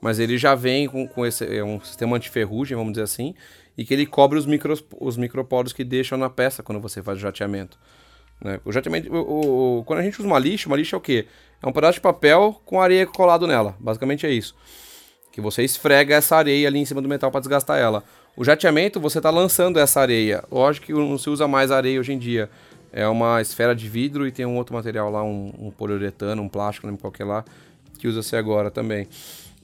[SPEAKER 2] Mas ele já vem com, com esse é um sistema antiferrugem, vamos dizer assim, e que ele cobre os, micros, os microporos que deixam na peça quando você faz o jateamento. né? O jateamento, o, o- quando a gente usa uma lixa, uma lixa é o quê? É um pedaço de papel com areia colado nela. Basicamente é isso. Que você esfrega essa areia ali em cima do metal para desgastar ela. O jateamento, você está lançando essa areia. Lógico que não se usa mais areia hoje em dia. É uma esfera de vidro e tem um outro material lá, um, um poliuretano, um plástico, não lembro qual que é lá, que usa-se agora também.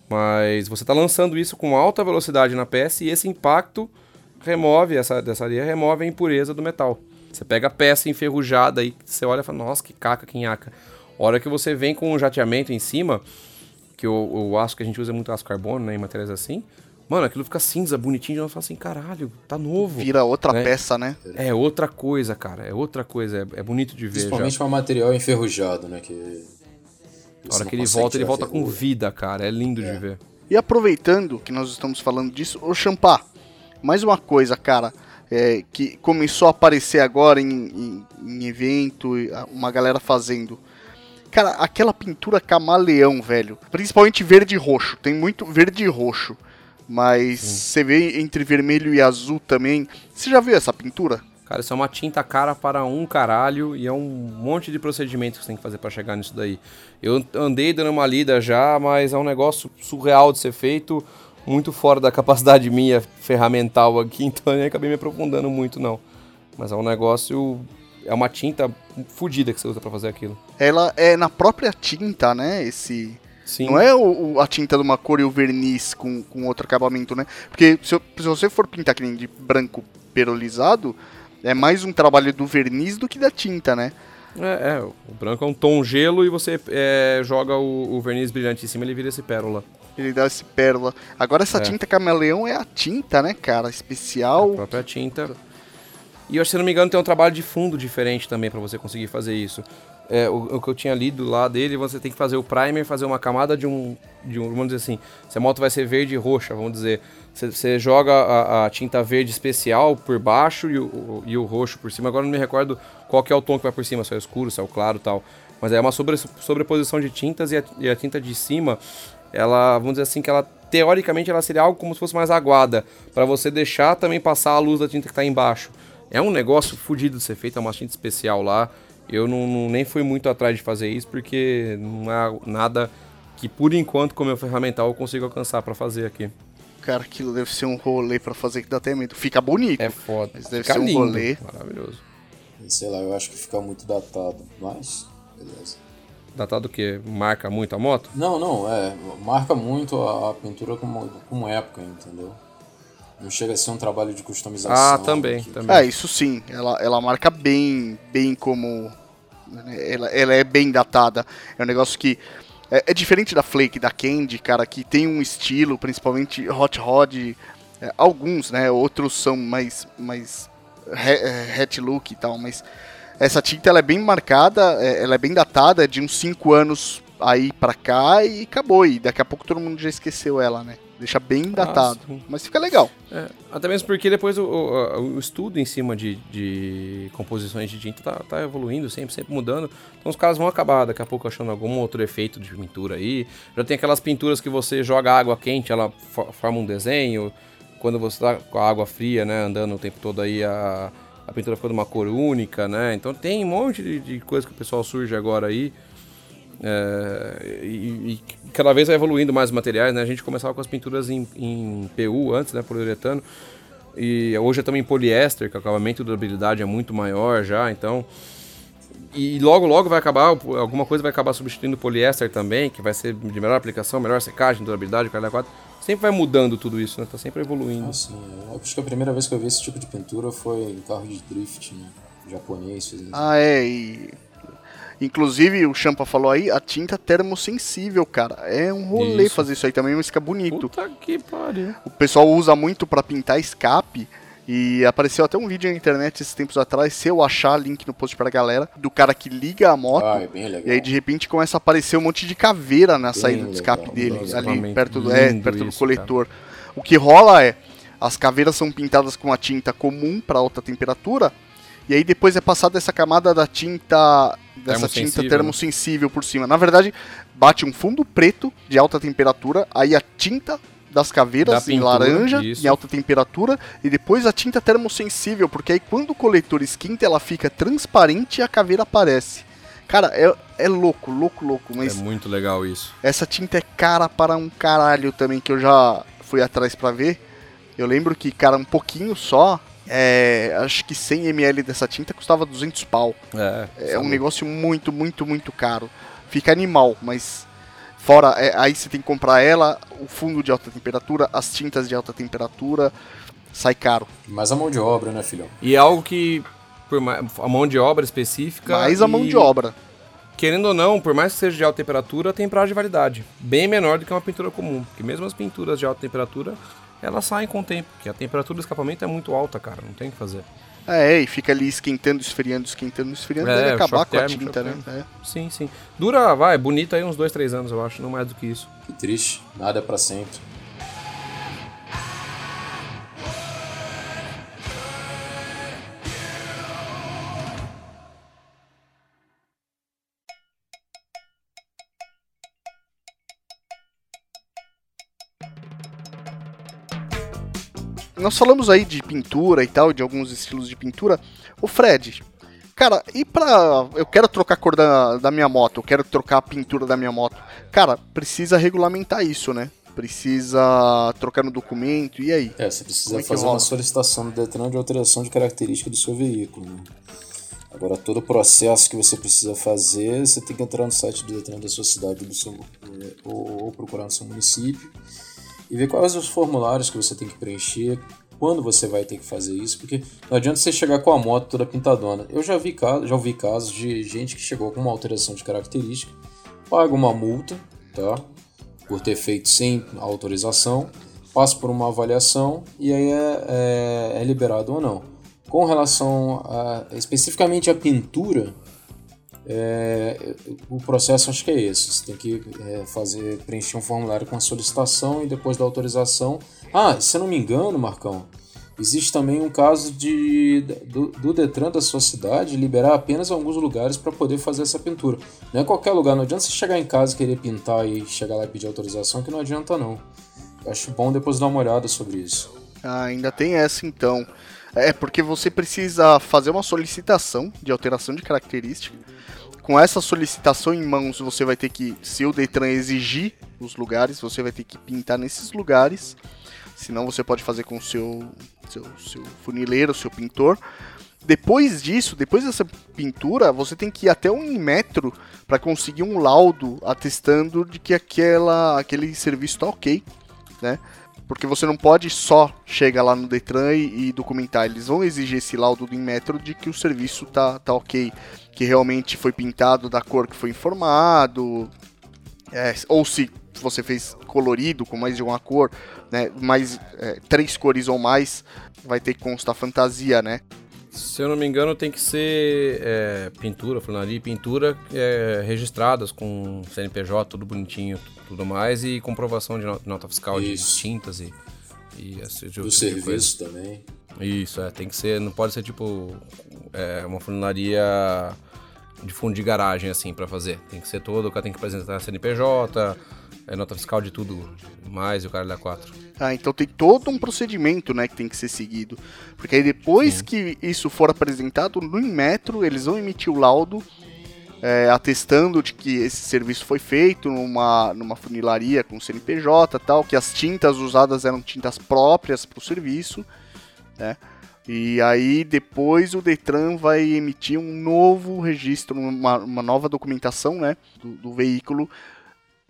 [SPEAKER 2] Mas você está lançando isso com alta velocidade na peça e esse impacto remove, essa, dessa areia remove a impureza do metal. Você pega a peça enferrujada e você olha e fala, nossa, que caca, que nhaca. A hora que você vem com um jateamento em cima, que o, o aço que a gente usa é muito aço carbono, né, em materiais assim, mano, aquilo fica cinza, bonitinho, e nós fala assim, caralho, tá novo.
[SPEAKER 1] Vira outra
[SPEAKER 2] né?
[SPEAKER 1] peça, né?
[SPEAKER 2] É outra coisa, cara, é outra coisa, é, é bonito de ver já.
[SPEAKER 3] Principalmente para material enferrujado, né? Que
[SPEAKER 2] A hora que ele volta, ele volta com vida, cara, é lindo de ver.
[SPEAKER 1] E aproveitando que nós estamos falando disso, ô Champá, mais uma coisa, cara, é, que começou a aparecer agora em, em- em evento, uma galera fazendo. Cara, aquela pintura camaleão, velho. Principalmente verde e roxo. Tem muito verde e roxo. Mas você vê entre vermelho e azul também. Você já viu essa pintura?
[SPEAKER 2] Cara, isso é uma tinta cara para um caralho e é um monte de procedimentos que você tem que fazer para chegar nisso daí. Eu andei dando uma lida já, mas é um negócio surreal de ser feito, muito fora da capacidade [laughs] minha ferramental aqui, então eu nem acabei me aprofundando muito não. Mas é um negócio, é uma tinta fodida que você usa para fazer aquilo.
[SPEAKER 1] Ela é na própria tinta, né? Esse.
[SPEAKER 2] Sim.
[SPEAKER 1] Não é o, o- a tinta de uma cor e o verniz com, com outro acabamento, né? Porque se, se você for pintar que nem de branco perolizado, é mais um trabalho do verniz do que da tinta, né?
[SPEAKER 2] É, é, o branco é um tom gelo e você é, joga o, o verniz brilhante em cima ele vira esse pérola.
[SPEAKER 1] Ele dá esse pérola. Agora essa
[SPEAKER 2] É.
[SPEAKER 1] tinta camaleão é a tinta, né, cara? Especial.
[SPEAKER 2] A própria tinta. E eu, se não me engano, tem um trabalho de fundo diferente também para você conseguir fazer isso. É, o, o que eu tinha lido lá dele, você tem que fazer o primer, fazer uma camada de um, de um vamos dizer assim, se a moto vai ser verde e roxa, vamos dizer, você, joga a, a tinta verde especial por baixo e o, o- e o roxo por cima. Agora não me recordo qual que é o tom que vai por cima, se é escuro, se é o claro tal. Mas é uma sobre, sobreposição de tintas e a, e a tinta de cima, ela, vamos dizer assim, que ela teoricamente ela seria algo como se fosse mais aguada, para você deixar também passar a luz da tinta que está embaixo. É um negócio fodido de ser feito, é uma tinta especial lá. Eu não, não, nem fui muito atrás de fazer isso porque não é nada que por enquanto com o meu ferramental eu consigo alcançar para fazer aqui.
[SPEAKER 1] Cara, aquilo deve ser um rolê para fazer que dá até medo. Fica bonito.
[SPEAKER 2] É foda.
[SPEAKER 1] Mas deve fica ser um lindo. rolê.
[SPEAKER 2] Maravilhoso.
[SPEAKER 3] Sei lá, eu acho que fica muito datado, mas beleza.
[SPEAKER 2] Datado o quê? Marca muito a moto?
[SPEAKER 3] Não, não, é. Marca muito a, a pintura como, como época, entendeu? Não chega a ser um trabalho de customização.
[SPEAKER 2] Ah, também, que... também.
[SPEAKER 1] É, isso sim. Ela, ela marca bem, bem como. Né, ela, ela é bem datada. É um negócio que. É, é, diferente da Flake, da Candy, cara, que tem um estilo, principalmente Hot Rod. É, alguns, né? Outros são mais. mais é, hat look e tal, mas essa tinta ela é bem marcada, é, ela é bem datada, é de uns 5 anos aí pra cá e acabou. E daqui a pouco todo mundo já esqueceu ela, né? Deixa bem datado. Ah, mas fica legal.
[SPEAKER 2] É, até mesmo porque depois o, o, o estudo em cima de, de, composições de tinta tá, tá, evoluindo sempre, sempre mudando. Então os caras vão acabar daqui a pouco achando algum outro efeito de pintura aí. Já tem aquelas pinturas que você joga água quente, ela forma um desenho. Quando você tá com a água fria, né, andando o tempo todo aí, a, a pintura ficou de uma cor única, né? Então tem um monte de, de coisa que o pessoal surge agora aí. É, e, e, cada vez vai evoluindo mais os materiais, né? A gente começava com as pinturas em, em PU antes, né? Poliuretano. E hoje estamos em poliéster, que o acabamento da durabilidade é muito maior já, então... E logo, logo vai acabar, alguma coisa vai acabar substituindo o poliéster também, que vai ser de melhor aplicação, melhor secagem, durabilidade, caralho 4. Sempre vai mudando tudo isso, né? Tá sempre evoluindo.
[SPEAKER 3] Ah, sim. Eu acho que a primeira vez que eu vi esse tipo de pintura foi em carro de drift, né? Japonês.
[SPEAKER 1] Ah, é, e Inclusive, o Champa falou aí, a tinta termosensível, cara. É um rolê isso. fazer isso aí também, mas fica bonito.
[SPEAKER 2] Puta que pariu.
[SPEAKER 1] O pessoal usa muito para pintar escape. E apareceu até um vídeo na internet esses tempos atrás, se eu achar link no post pra galera, do cara que liga a moto. Ah,
[SPEAKER 3] é
[SPEAKER 1] e aí de repente começa a aparecer um monte de caveira na bem saída do escape dele, ali perto do, é, perto do coletor. Cara. O que rola é, as caveiras são pintadas com a tinta comum para alta temperatura, e aí depois é passada essa camada da tinta dessa tinta né? termosensível por cima. Na verdade, bate um fundo preto de alta temperatura, aí a tinta das caveiras da em pintura, laranja isso. em alta temperatura e depois a tinta termosensível, porque aí quando o coletor esquenta ela fica transparente e a caveira aparece. Cara, é, é louco, louco, louco, mas
[SPEAKER 2] É muito legal isso.
[SPEAKER 1] Essa tinta é cara para um caralho também que eu já fui atrás para ver. Eu lembro que, cara, um pouquinho só, é, acho que 100 ml dessa tinta custava 200 pau.
[SPEAKER 2] É,
[SPEAKER 1] é um negócio muito, muito, muito caro. Fica animal, mas fora, é, aí você tem que comprar ela, o fundo de alta temperatura, as tintas de alta temperatura, sai caro.
[SPEAKER 3] Mais a mão de obra, né, filhão?
[SPEAKER 2] E é algo que, por mais, a mão de obra específica...
[SPEAKER 1] Mais a mão de obra.
[SPEAKER 2] Querendo ou não, por mais que seja de alta temperatura, tem prazo de validade. Bem menor do que uma pintura comum. Porque mesmo as pinturas de alta temperatura elas saem com o tempo, porque a temperatura do escapamento é muito alta, cara, não tem o que fazer.
[SPEAKER 1] É, e fica ali esquentando, esfriando, esquentando, esfriando, é, deve acabar com a tinta, né? É.
[SPEAKER 2] Sim, sim. Dura, vai, bonita aí uns dois, três anos, eu acho, não mais do que isso.
[SPEAKER 3] Que triste, nada é pra sempre.
[SPEAKER 1] Nós falamos aí de pintura e tal, de alguns estilos de pintura. O Fred, cara, e pra. Eu quero trocar a cor da, da minha moto, eu quero trocar a pintura da minha moto. Cara, precisa regulamentar isso, né? Precisa trocar no documento, e aí?
[SPEAKER 3] É, você precisa é fazer uma solicitação no Detran de alteração de característica do seu veículo. Né? Agora, todo o processo que você precisa fazer, você tem que entrar no site do Detran da sua cidade do seu, ou, ou procurar no seu município e ver quais os formulários que você tem que preencher, quando você vai ter que fazer isso, porque não adianta você chegar com a moto toda pintadona. Eu já vi, já ouvi casos de gente que chegou com uma alteração de característica, paga uma multa, tá? Por ter feito sem autorização, passa por uma avaliação e aí é, é, é liberado ou não. Com relação a, especificamente à pintura, é, o processo acho que é esse. Você tem que é, fazer preencher um formulário com a solicitação e depois da autorização. Ah, se eu não me engano, Marcão, Existe também um caso de, do, do Detran da sua cidade liberar apenas alguns lugares para poder fazer essa pintura. Não é qualquer lugar, não adianta você chegar em casa e querer pintar e chegar lá e pedir autorização, que não adianta não. Eu acho bom depois dar uma olhada sobre isso.
[SPEAKER 1] Ah, ainda tem essa então. É porque você precisa fazer uma solicitação de alteração de característica. Com essa solicitação em mãos, você vai ter que, se o Detran exigir os lugares, você vai ter que pintar nesses lugares. Senão você pode fazer com o seu, seu, seu funileiro, seu pintor. Depois disso, depois dessa pintura, você tem que ir até um metro para conseguir um laudo atestando de que aquela, aquele serviço está ok, né? Porque você não pode só chegar lá no Detran e, e, documentar. Eles vão exigir esse laudo do Inmetro de que o serviço tá, tá ok. Que realmente foi pintado da cor que foi informado. É, ou se você fez colorido com mais de uma cor, né? Mais é, três cores ou mais, vai ter que constar fantasia, né?
[SPEAKER 2] Se eu não me engano, tem que ser é, pintura, e pintura é, registradas com CNPJ, tudo bonitinho, tudo mais, e comprovação de nota fiscal Isso. de tintas e.
[SPEAKER 3] e esse, Do serviço também.
[SPEAKER 2] Isso, é, tem que ser, não pode ser tipo é, uma funilaria de fundo de garagem, assim, para fazer. Tem que ser todo, o cara tem que apresentar CNPJ, é nota fiscal de tudo mais o cara dá 4.
[SPEAKER 1] Ah, então tem todo um procedimento, né, que tem que ser seguido. Porque aí depois Sim. que isso for apresentado no Inmetro, eles vão emitir o laudo é, atestando de que esse serviço foi feito numa, numa funilaria com CNPJ tal, que as tintas usadas eram tintas próprias para o serviço, né? E aí depois o Detran vai emitir um novo registro, uma, uma nova documentação né, do, do veículo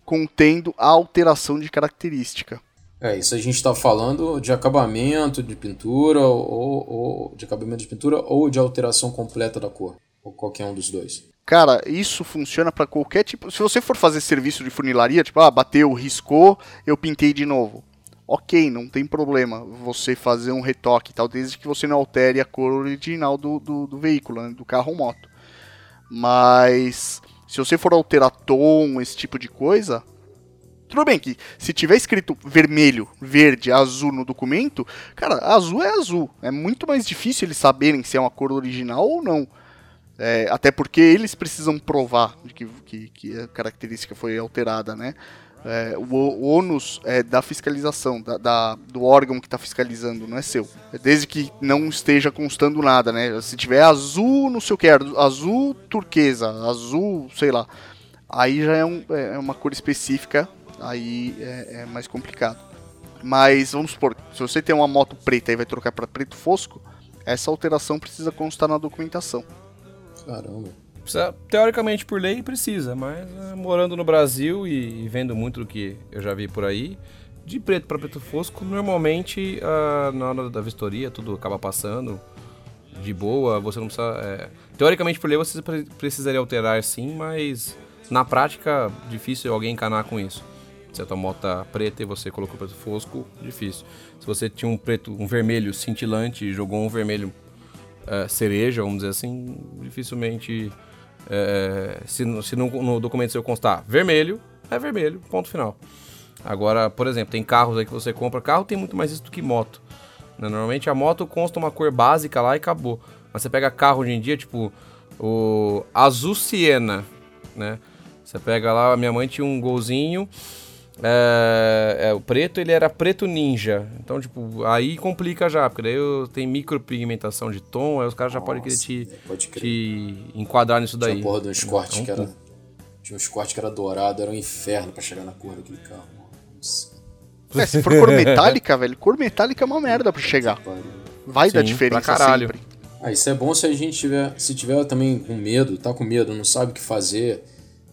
[SPEAKER 1] contendo a alteração de característica.
[SPEAKER 3] É, isso a gente está falando de acabamento de pintura, ou, ou, de acabamento de pintura, ou de alteração completa da cor, ou qualquer um dos dois.
[SPEAKER 1] Cara, isso funciona para qualquer tipo. Se você for fazer serviço de funilaria, tipo, ah, bateu, riscou, eu pintei de novo. Ok, não tem problema você fazer um retoque tal, desde que você não altere a cor original do, do, do veículo, né, do carro ou moto. Mas se você for alterar tom, esse tipo de coisa, tudo bem que se tiver escrito vermelho, verde, azul no documento, cara, azul é azul. É muito mais difícil eles saberem se é uma cor original ou não. É, até porque eles precisam provar que, que, que a característica foi alterada, né? É, o, o ônus é da fiscalização, da, da do órgão que está fiscalizando, não é seu. É desde que não esteja constando nada, né? Se tiver azul, não sei o que, azul turquesa, azul, sei lá, aí já é, um, é, é uma cor específica, aí é, é mais complicado. Mas vamos supor, se você tem uma moto preta e vai trocar para preto fosco, essa alteração precisa constar na documentação.
[SPEAKER 3] Caramba.
[SPEAKER 2] Precisa, teoricamente, por lei, precisa, mas é, morando no Brasil e, e, vendo muito do que eu já vi por aí, de preto para preto fosco, normalmente uh, na hora da vistoria tudo acaba passando de boa, você não precisa. É, teoricamente, por lei, você precisaria alterar sim, mas na prática, difícil alguém encanar com isso. Se a tua moto tá preta e você colocou preto fosco, difícil. Se você tinha um preto, um vermelho cintilante e jogou um vermelho uh, cereja, vamos dizer assim, dificilmente é, se, se no, no, documento seu constar vermelho, é vermelho, ponto final. Agora, por exemplo, tem carros aí que você compra, carro tem muito mais isso do que moto. Né? Normalmente a moto consta uma cor básica lá e acabou. Mas você pega carro hoje em dia, tipo o azul siena, né? Você pega lá, minha mãe tinha um golzinho é, é, o preto ele era preto ninja. Então, tipo, aí complica já, porque daí eu, tem micropigmentação de tom, aí os caras já podem querer te, pode te enquadrar nisso daí.
[SPEAKER 3] Tinha porra de um Escort que era. Tinha um Escort que era dourado, era um inferno para chegar na cor daquele carro.
[SPEAKER 1] É, se for cor [laughs] metálica, velho, cor metálica é uma merda pra chegar. Vai Sim, dar diferença caralho. sempre.
[SPEAKER 3] Ah, isso é bom se a gente tiver. Se tiver também com medo, tá com medo, não sabe o que fazer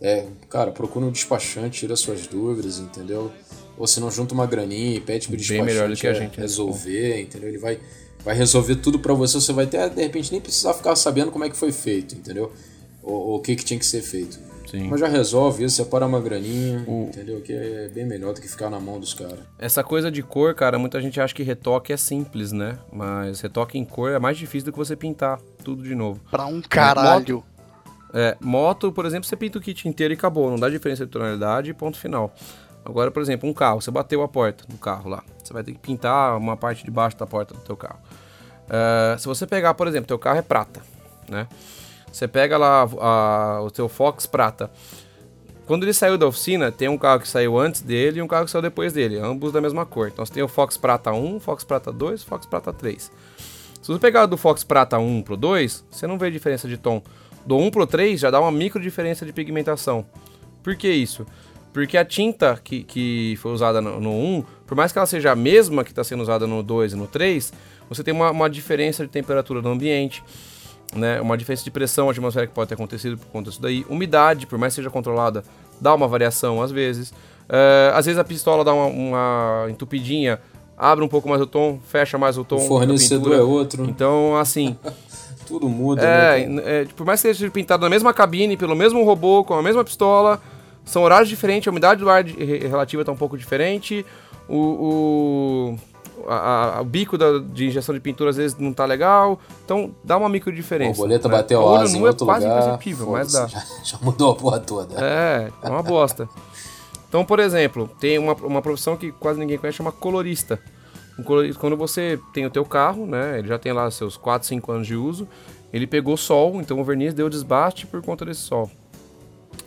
[SPEAKER 3] é, cara, procura um despachante, tira suas dúvidas, entendeu? Ou se não junta uma graninha e pede pro despachante
[SPEAKER 2] melhor do que a gente,
[SPEAKER 3] né? resolver, entendeu? Ele vai, vai resolver tudo para você, você vai até, de repente, nem precisar ficar sabendo como é que foi feito, entendeu? Ou, o que, que tinha que ser feito. Sim. Mas já resolve isso, separa uma graninha, o... entendeu? Que é bem melhor do que ficar na mão dos caras.
[SPEAKER 2] Essa coisa de cor, cara, muita gente acha que retoque é simples, né? Mas retoque em cor é mais difícil do que você pintar tudo de novo.
[SPEAKER 1] Pra um caralho.
[SPEAKER 2] É, moto, por exemplo, você pinta o kit inteiro e acabou. Não dá diferença de tonalidade ponto final. Agora, por exemplo, um carro, você bateu a porta do carro lá, você vai ter que pintar uma parte de baixo da porta do teu carro. Uh, se você pegar, por exemplo, teu carro é prata, né? Você pega lá a, o teu Fox prata. Quando ele saiu da oficina, tem um carro que saiu antes dele e um carro que saiu depois dele, ambos da mesma cor. Então você tem o Fox Prata 1, Fox Prata 2 e Fox Prata 3. Se você pegar do Fox Prata 1 pro 2, você não vê diferença de tom. Do 1 pro 3 já dá uma micro diferença de pigmentação. Por que isso? Porque a tinta que, que foi usada no, no 1, por mais que ela seja a mesma que está sendo usada no 2 e no 3, você tem uma, uma diferença de temperatura no ambiente, né? uma diferença de pressão atmosférica que pode ter acontecido por conta disso daí. Umidade, por mais que seja controlada, dá uma variação às vezes. Uh, às vezes a pistola dá uma, uma, entupidinha, abre um pouco mais o tom, fecha mais o tom. O
[SPEAKER 3] fornecedor é outro.
[SPEAKER 2] Então, assim. [laughs]
[SPEAKER 3] Tudo muda.
[SPEAKER 2] É, né, é, por mais que seja pintado na mesma cabine, pelo mesmo robô, com a mesma pistola, são horários diferentes, a umidade do ar relativa está um pouco diferente, o, o, a, a, o bico da, de injeção de pintura às vezes não está legal, então dá uma micro diferença.
[SPEAKER 3] O boleta né? bateu em é outro é quase lugar,
[SPEAKER 2] imperceptível, mas dá.
[SPEAKER 3] Já, [laughs] já, mudou a porra toda.
[SPEAKER 2] É, é uma bosta. Então, por exemplo, tem uma, uma profissão que quase ninguém conhece, chama colorista. Quando você tem o teu carro, né, ele já tem lá seus 4, 5 anos de uso, ele pegou sol, então o verniz deu desbaste por conta desse sol.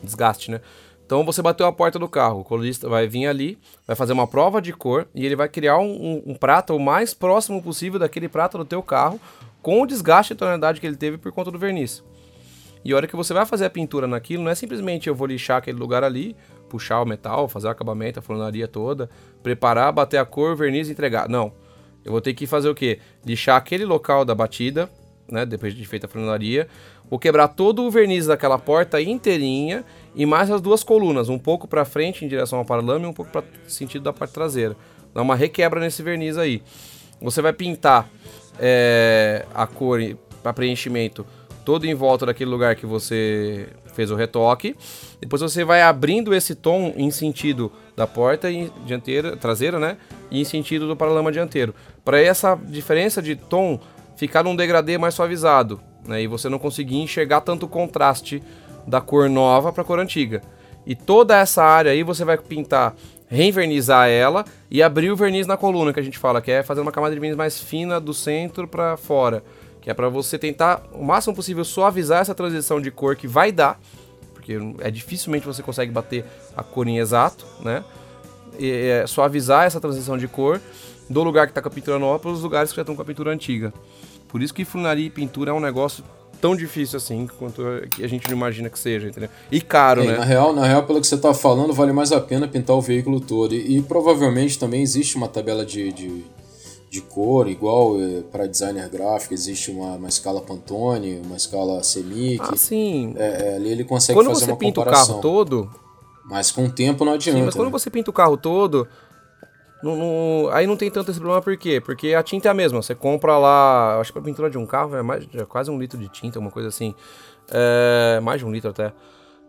[SPEAKER 2] Desgaste, né? Então você bateu a porta do carro, o colorista vai vir ali, vai fazer uma prova de cor e ele vai criar um, um, um prata o mais próximo possível daquele prata do teu carro, com o desgaste e tonalidade que ele teve por conta do verniz. E a hora que você vai fazer a pintura naquilo, não é simplesmente eu vou lixar aquele lugar ali, puxar o metal, fazer o acabamento, a funilaria toda, preparar, bater a cor, verniz e entregar. Não. Eu vou ter que fazer o quê? Lixar aquele local da batida, né, depois de feita a funilaria, vou quebrar todo o verniz daquela porta inteirinha e mais as duas colunas, um pouco para frente em direção ao paralama e um pouco para sentido da parte traseira. Dá uma requebra nesse verniz aí. Você vai pintar é, a cor para preenchimento todo em volta daquele lugar que você fez o retoque. Depois você vai abrindo esse tom em sentido da porta dianteira, traseira, né? E em sentido do paralama dianteiro. Para essa diferença de tom ficar num degradê mais suavizado, né? E você não conseguir enxergar tanto contraste da cor nova para a cor antiga. E toda essa área aí você vai pintar, reinvernizar ela e abrir o verniz na coluna, que a gente fala, que é fazer uma camada de verniz mais fina do centro para fora, que é para você tentar o máximo possível suavizar essa transição de cor que vai dar, porque é dificilmente você consegue bater a cor em exato, né? E, é, suavizar essa transição de cor do lugar que está com a pintura nova para os lugares que já estão com a pintura antiga. Por isso que funilaria e pintura é um negócio tão difícil assim quanto a gente não imagina que seja, entendeu? E caro, é, né?
[SPEAKER 3] Na real, na real, pelo que você está falando, vale mais a pena pintar o veículo todo. E, e provavelmente também existe uma tabela de, de, de cor, igual é, para designer gráfico, existe uma, uma escala Pantone, uma escala Semic.
[SPEAKER 2] Ah, sim.
[SPEAKER 3] É, é, ali ele consegue quando fazer uma comparação.
[SPEAKER 2] Quando você pinta o carro todo...
[SPEAKER 3] Mas com o tempo não adianta.
[SPEAKER 2] Sim, mas quando
[SPEAKER 3] né?
[SPEAKER 2] você pinta o carro todo, não, não, aí não tem tanto esse problema, por quê? Porque a tinta é a mesma. Você compra lá, acho que a pintura de um carro é, mais, é quase um litro de tinta, uma coisa assim. É, mais de um litro até.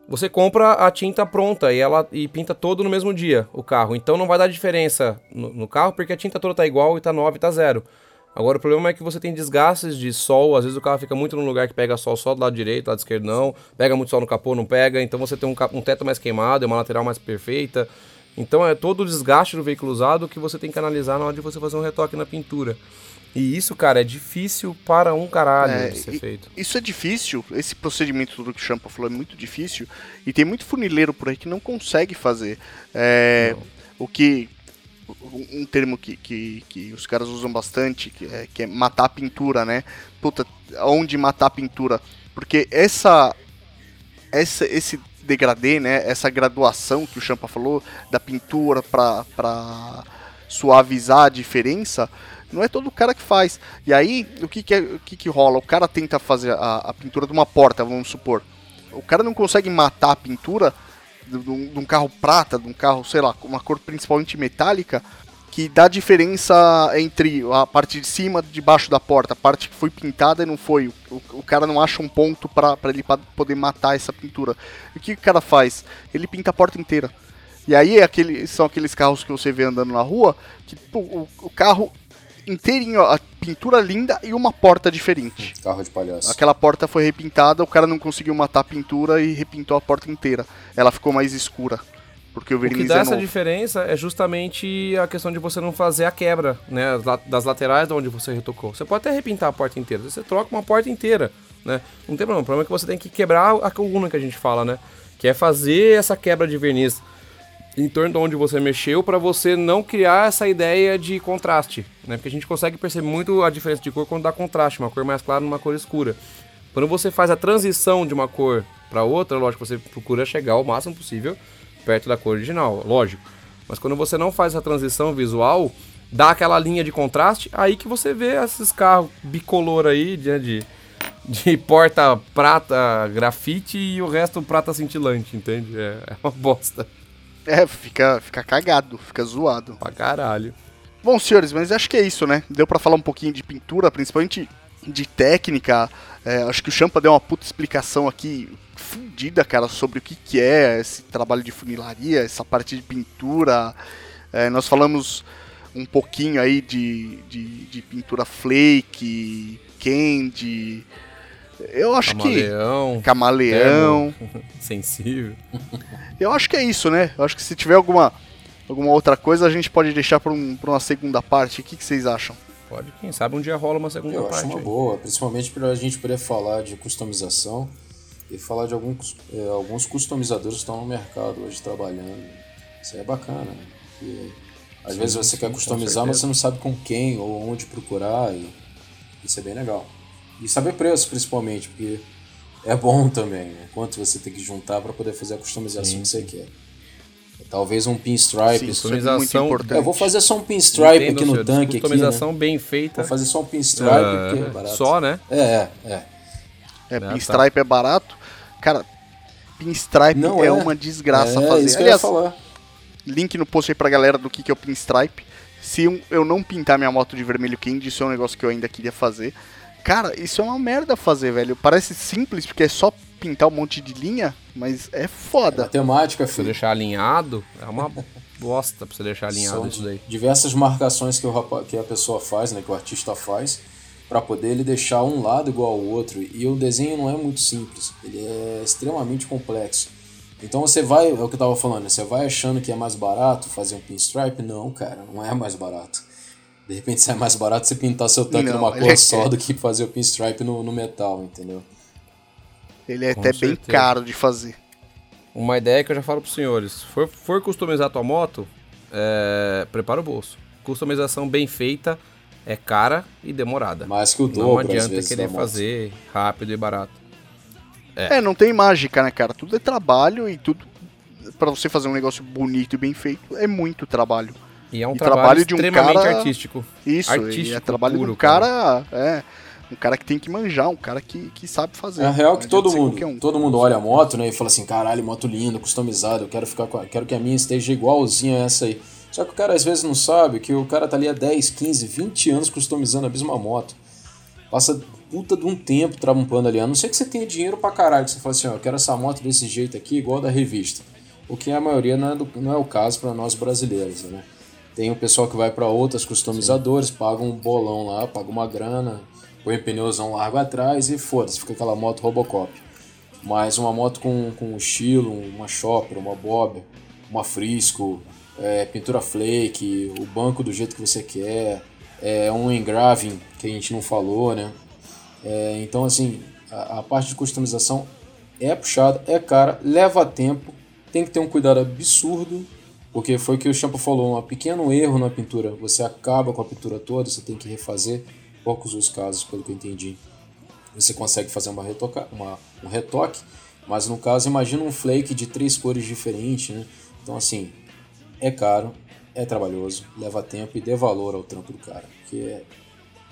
[SPEAKER 2] Você compra a tinta pronta e ela e pinta todo no mesmo dia o carro. Então não vai dar diferença no, no carro porque a tinta toda tá igual e tá 9 e tá zero. Agora o problema é que você tem desgastes de sol, às vezes o carro fica muito num lugar que pega sol só do lado direito, do lado esquerdo não, pega muito sol no capô, não pega, então você tem um, um teto mais queimado, é uma lateral mais perfeita. Então é todo o desgaste do veículo usado que você tem que analisar na hora de você fazer um retoque na pintura. E isso, cara, é difícil para um caralho é, de ser feito.
[SPEAKER 1] Isso é difícil, esse procedimento do que o Champa falou é muito difícil. E tem muito funileiro por aí que não consegue fazer. É, o que. Um termo que, que, que, os caras usam bastante, que é, que é matar a pintura, né? Puta, onde matar a pintura? Porque essa, essa, esse degradê, né? Essa graduação que o Champa falou da pintura para suavizar a diferença, não é todo cara que faz. E aí, o que que, é, o que, que rola? O cara tenta fazer a, a, pintura de uma porta, vamos supor. O cara não consegue matar a pintura de, de um carro prata, de um carro, sei lá, com uma cor principalmente metálica, que dá diferença entre a parte de cima e de baixo da porta, a parte que foi pintada e não foi. O, o cara não acha um ponto para ele poder matar essa pintura. E o que o cara faz? Ele pinta a porta inteira. E aí é aquele, são aqueles carros que você vê andando na rua, que pô, o, o, carro inteirinho, a pintura linda e uma porta diferente.
[SPEAKER 3] Carro de palhaço.
[SPEAKER 1] Aquela porta foi repintada, o cara não conseguiu matar a pintura e repintou a porta inteira. Ela ficou mais escura Porque o verniz
[SPEAKER 2] o que dá
[SPEAKER 1] é
[SPEAKER 2] essa
[SPEAKER 1] novo.
[SPEAKER 2] diferença é justamente a questão de você não fazer a quebra, né? Das laterais de onde você retocou. Você pode até repintar a porta inteira, você troca uma porta inteira, né? Não tem problema. O problema é que você tem que quebrar a coluna que a gente fala, né? Que é fazer essa quebra de verniz em torno de onde você mexeu para você não criar essa ideia de contraste, né? Porque a gente consegue perceber muito a diferença de cor quando dá contraste, uma cor mais clara numa cor escura. Quando você faz a transição de uma cor para outra, lógico, você procura chegar o máximo possível perto da cor original, lógico. Mas quando você não faz a transição visual, dá aquela linha de contraste, aí que você vê esses carros bicolor aí, de, de, de porta prata grafite e o resto prata cintilante, entende? É, é uma bosta.
[SPEAKER 1] É, fica, fica cagado, fica zoado.
[SPEAKER 2] Pra caralho.
[SPEAKER 1] Bom, senhores, mas acho que é isso, né? Deu para falar um pouquinho de pintura, principalmente de técnica. É, acho que o Champa deu uma puta explicação aqui fundida, cara, sobre o que, que é esse trabalho de funilaria, essa parte de pintura. É, nós falamos um pouquinho aí de, de, de pintura flake, candy. Eu acho
[SPEAKER 2] camaleão,
[SPEAKER 1] que. Camaleão. [laughs]
[SPEAKER 2] Sensível.
[SPEAKER 1] Eu acho que é isso, né? Eu acho que se tiver alguma, alguma outra coisa, a gente pode deixar para um, uma segunda parte. O que, que vocês acham?
[SPEAKER 2] Pode, quem sabe um dia rola uma segunda
[SPEAKER 3] Eu
[SPEAKER 2] parte.
[SPEAKER 3] acho uma
[SPEAKER 2] aí.
[SPEAKER 3] boa, principalmente para a gente poder falar de customização e falar de alguns, é, alguns customizadores que estão no mercado hoje trabalhando. Isso aí é bacana, né? Porque às
[SPEAKER 2] Sim,
[SPEAKER 3] vezes você
[SPEAKER 2] sim,
[SPEAKER 3] quer customizar, mas você não sabe com quem ou onde procurar. E isso é bem legal. E saber preço, principalmente, porque é bom [laughs] também, né? Quanto você tem que juntar para poder fazer a customização
[SPEAKER 2] Sim,
[SPEAKER 3] que você quer. Talvez um pinstripe.
[SPEAKER 1] Sim, isso é muito
[SPEAKER 2] customização-
[SPEAKER 1] importante.
[SPEAKER 3] Eu vou fazer só um pinstripe
[SPEAKER 2] Entendo,
[SPEAKER 3] aqui no
[SPEAKER 2] senhor.
[SPEAKER 3] tanque. Aqui, né?
[SPEAKER 2] Customização bem feita.
[SPEAKER 3] Vou fazer só um pinstripe
[SPEAKER 2] Ah,
[SPEAKER 3] porque é barato.
[SPEAKER 2] só, né?
[SPEAKER 3] É, é, é.
[SPEAKER 1] É,
[SPEAKER 2] tá.
[SPEAKER 1] pinstripe é barato. Cara, pinstripe
[SPEAKER 3] Não
[SPEAKER 1] é,
[SPEAKER 3] é.
[SPEAKER 1] uma desgraça
[SPEAKER 3] é
[SPEAKER 1] fazer.
[SPEAKER 3] isso que
[SPEAKER 1] Aliás,
[SPEAKER 3] eu ia falar.
[SPEAKER 1] link no post aí pra galera do que, que é o pinstripe. Se eu- não pintar minha moto de vermelho candy, isso é um negócio que eu ainda queria fazer. Cara, isso é uma merda fazer, velho. Parece simples, porque é só pintar um monte de linha, mas é foda.
[SPEAKER 3] Matemática,
[SPEAKER 2] Pra você
[SPEAKER 3] filho.
[SPEAKER 2] deixar alinhado, é uma bosta pra você deixar alinhado
[SPEAKER 3] São
[SPEAKER 2] isso daí.
[SPEAKER 3] diversas marcações que, o rapa- que a pessoa faz, né, que o artista faz, para poder ele deixar um lado igual ao outro. E o desenho não é muito simples, ele é extremamente complexo. Então você vai, é o que eu tava falando, né, você vai achando que é mais barato fazer um pinstripe? Não, cara, não é mais barato. De repente sai mais barato você pintar seu tanque
[SPEAKER 1] Não,
[SPEAKER 3] numa cor
[SPEAKER 1] é-
[SPEAKER 3] só do que fazer o pinstripe no, no metal, entendeu?
[SPEAKER 1] Ele é
[SPEAKER 2] Com
[SPEAKER 1] até bem
[SPEAKER 2] certeza.
[SPEAKER 1] caro de fazer.
[SPEAKER 2] Uma ideia que eu já falo pros senhores. Se for, for customizar tua moto, é, prepara o bolso. Customização bem feita é cara e demorada.
[SPEAKER 3] Mais que o
[SPEAKER 2] Não
[SPEAKER 3] dobro, às
[SPEAKER 2] adianta
[SPEAKER 3] vezes,
[SPEAKER 2] querer fazer rápido e barato.
[SPEAKER 1] É. não tem mágica, né, cara? Tudo é trabalho e tudo. Pra você fazer um negócio bonito e bem feito, é muito trabalho.
[SPEAKER 2] E é um
[SPEAKER 1] E
[SPEAKER 2] trabalho,
[SPEAKER 1] trabalho de um
[SPEAKER 2] extremamente
[SPEAKER 1] cara-
[SPEAKER 2] artístico.
[SPEAKER 1] Isso, e é
[SPEAKER 2] Artístico
[SPEAKER 1] trabalho
[SPEAKER 2] puro,
[SPEAKER 1] de um cara. É. Um cara que tem que manjar, um cara que, que sabe fazer.
[SPEAKER 3] É real que todo mundo,
[SPEAKER 1] um.
[SPEAKER 3] todo mundo olha a moto, né, e fala assim, caralho, moto linda, customizada, eu quero ficar com a- quero que a minha esteja igualzinha a essa aí. Só que o cara às vezes não sabe que o cara tá ali há 10, 15, 20 anos customizando a mesma moto. Passa puta de um tempo trampando ali, a não ser que você tenha dinheiro pra caralho, que você fala assim, ó, eu quero essa moto desse jeito aqui, igual da revista. O que a maioria não é, do- não é o caso pra nós brasileiros, né? Tem o pessoal que vai pra outras customizadoras, paga um bolão lá, paga uma grana, põe pneuzão largo atrás e foda-se, fica aquela moto Robocop. Mas uma moto com, com estilo, uma Chopper, uma Bob, uma Frisco, é, pintura flake, o banco do jeito que você quer, é, um engraving que a gente não falou, né? É, então, assim, a, a parte de customização é puxada, é cara, leva tempo, tem que ter um cuidado absurdo, porque foi o que o Champa falou, um pequeno erro na pintura, você acaba com a pintura toda, você tem que refazer, poucos os casos, pelo que eu entendi. Você consegue fazer uma retoca, uma, um retoque, mas no caso, imagina um flake de três cores diferentes, né? Então, assim, é caro, é trabalhoso, leva tempo e dê valor ao trampo do cara, porque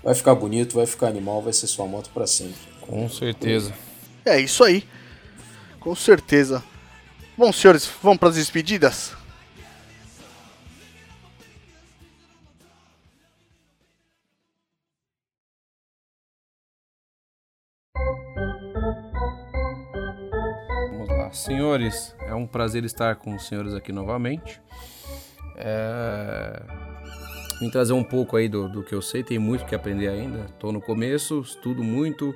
[SPEAKER 3] vai ficar bonito, vai ficar animal, vai ser sua moto para sempre.
[SPEAKER 2] Com certeza.
[SPEAKER 1] É isso aí. Com certeza. Bom, senhores, vamos para as despedidas?
[SPEAKER 2] Senhores, é um prazer estar com os senhores aqui novamente. É... Vim trazer um pouco aí do, do que eu sei, tem muito que aprender ainda. Estou no começo, estudo muito,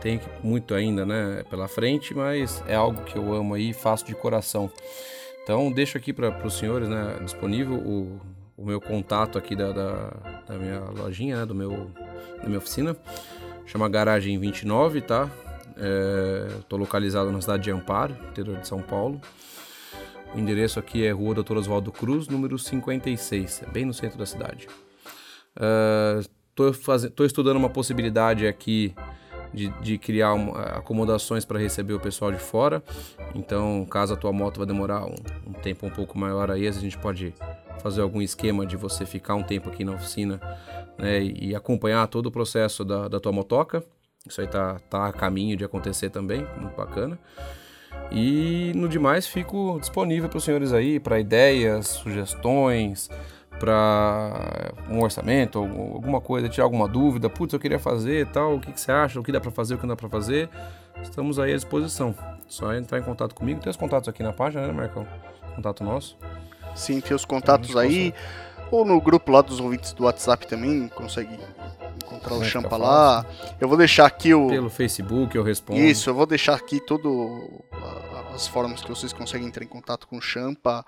[SPEAKER 2] que- muito ainda, né, pela frente, mas é algo que eu amo aí e faço de coração. Então, deixo aqui para os senhores né, disponível o, o meu contato aqui da, da, da minha lojinha, né, do meu, da minha oficina. Chama Garagem 29, tá? Estou é, localizado na cidade de Amparo, interior de São Paulo. O endereço aqui é Rua Doutor Oswaldo Cruz, número 56, é bem no centro da cidade. Estou uh, estudando uma possibilidade aqui de, de criar uma, acomodações para receber o pessoal de fora. Então, caso a tua moto vai demorar um, um tempo um pouco maior aí, a gente pode fazer algum esquema de você ficar um tempo aqui na oficina né, e, acompanhar todo o processo da, da tua motoca. Isso aí tá, tá a caminho de acontecer também, muito bacana. E no demais fico disponível para os senhores aí para ideias, sugestões, para um orçamento, alguma coisa, tirar alguma dúvida, putz, eu queria fazer tal, o que, que você acha, o que dá para fazer, o que não dá para fazer, estamos aí à disposição. Só entrar em contato comigo, tem os contatos aqui na página, né, Marcão? Contato nosso.
[SPEAKER 1] Sim, tem os contatos aí, consegue. ou no grupo lá dos ouvintes do WhatsApp também, consegue encontrar o Champa lá. Eu vou deixar aqui o...
[SPEAKER 2] Pelo Facebook eu respondo.
[SPEAKER 1] Isso, eu vou deixar aqui todo as formas que vocês conseguem entrar em contato com o Champa,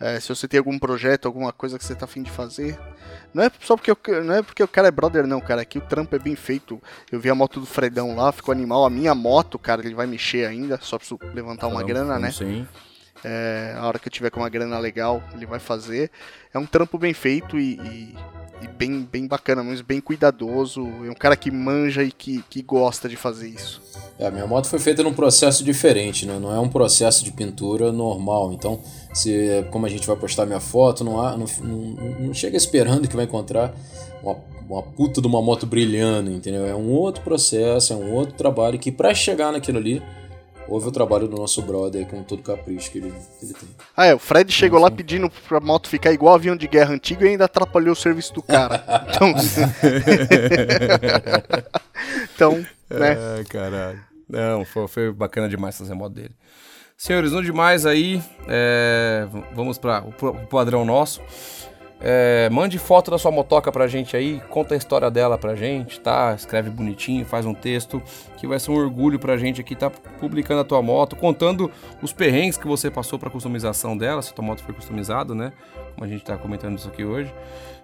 [SPEAKER 1] é, se você tem algum projeto, alguma coisa que você tá afim de fazer. Não é só porque, eu, não é porque o cara é brother, não, cara. Aqui o trampo é bem feito. Eu vi a moto do Fredão lá, ficou animal. A minha moto, cara, ele vai mexer ainda, só preciso levantar uma grana, né?
[SPEAKER 2] Sim.
[SPEAKER 1] É, a hora que eu tiver com uma grana legal, ele vai fazer. É um trampo bem feito e, e e bem, bem bacana, mas bem cuidadoso. É um cara que manja e que, que gosta de fazer isso.
[SPEAKER 3] É, a minha moto foi feita num processo diferente, né? Não é um processo de pintura normal. Então, se como a gente vai postar minha foto, não, há, não, não, não chega esperando que vai encontrar uma, uma puta de uma moto brilhando, entendeu? É um outro processo, é um outro trabalho que para chegar naquilo ali houve o trabalho do nosso brother com todo o capricho que ele, que ele tem.
[SPEAKER 1] Ah, é, o Fred chegou lá pedindo pra moto ficar igual avião de guerra antigo e ainda atrapalhou o serviço do cara. [laughs] Então. então, né?
[SPEAKER 2] É, [laughs] caralho. Não, foi, foi bacana demais fazer moto dele. Senhores, no demais aí, é, vamos para o padrão nosso. É, mande foto da sua motoca pra gente aí, conta a história dela pra gente, tá? Escreve bonitinho, faz um texto, que vai ser um orgulho pra gente aqui, tá publicando a tua moto, contando os perrengues que você passou pra customização dela, se a tua moto foi customizada, né? Como a gente tá comentando isso aqui hoje.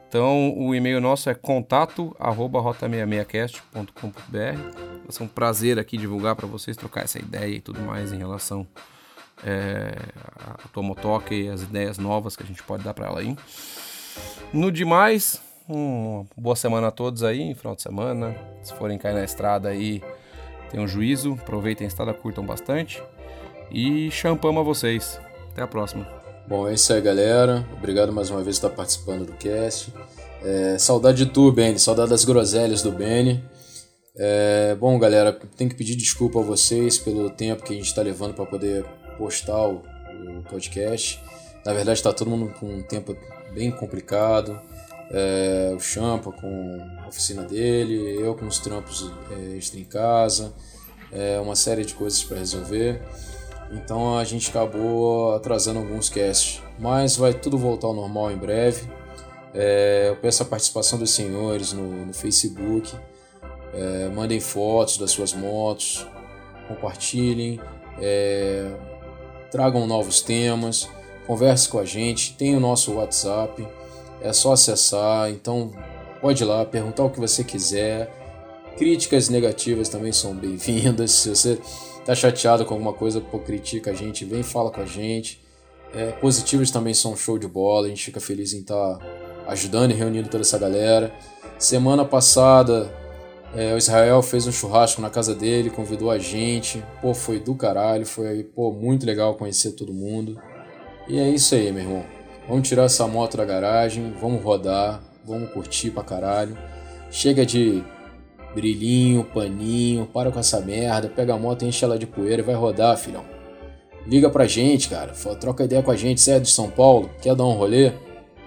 [SPEAKER 2] Então, o e-mail nosso é contato@rota66cast.com.br. Vai ser um prazer aqui divulgar para vocês, trocar essa ideia e tudo mais em relação é, à tua motoca e as ideias novas que a gente pode dar para ela aí. No demais, uma boa semana a todos aí, final de semana. Se forem cair na estrada aí, tenham juízo, aproveitem a estrada, curtam bastante. E champama vocês. Até a próxima.
[SPEAKER 3] Bom, é isso aí, galera. Obrigado mais uma vez por estar participando do cast. É, saudade de tu, Benny. Saudade das groselhas do Benny. É, bom, galera, tenho que pedir desculpa a vocês pelo tempo que a gente está levando para poder postar o, o, podcast. Na verdade, está todo mundo com um tempo bem complicado. É, o Champa com a oficina dele, eu com os trampos é, extra em casa, é, uma série de coisas para resolver. Então a gente acabou atrasando alguns casts, mas vai tudo voltar ao normal em breve. É, eu peço a participação dos senhores no, no Facebook. É, mandem fotos das suas motos, compartilhem, é, tragam novos temas converse com a gente, tem o nosso WhatsApp, é só acessar, então pode ir lá, perguntar o que você quiser. Críticas negativas também são bem-vindas. Se você tá chateado com alguma coisa, pô, critica a gente, vem fala com a gente. É, positivas também são show de bola, a gente fica feliz em estar tá ajudando e reunindo toda essa galera. Semana passada, é, o Israel fez um churrasco na casa dele, convidou a gente. Pô, foi do caralho, foi pô, muito legal conhecer todo mundo. E é isso aí, meu irmão. Vamos tirar essa moto da garagem, vamos rodar, vamos curtir pra caralho. Chega de brilhinho, paninho, para com essa merda, pega a moto, enche ela de poeira e vai rodar, filhão. Liga pra gente, cara, troca ideia com a gente, você é de São Paulo, quer dar um rolê?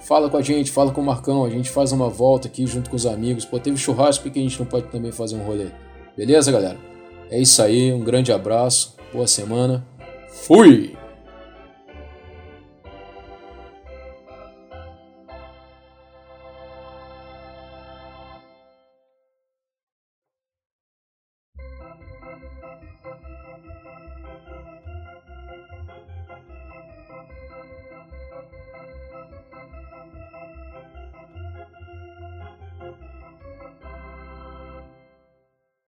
[SPEAKER 3] Fala com a gente, fala com o Marcão, a gente faz uma volta aqui junto com os amigos. Pô, teve churrasco, por que a gente não pode também fazer um rolê? Beleza, galera? É isso aí, um grande abraço, boa semana, fui!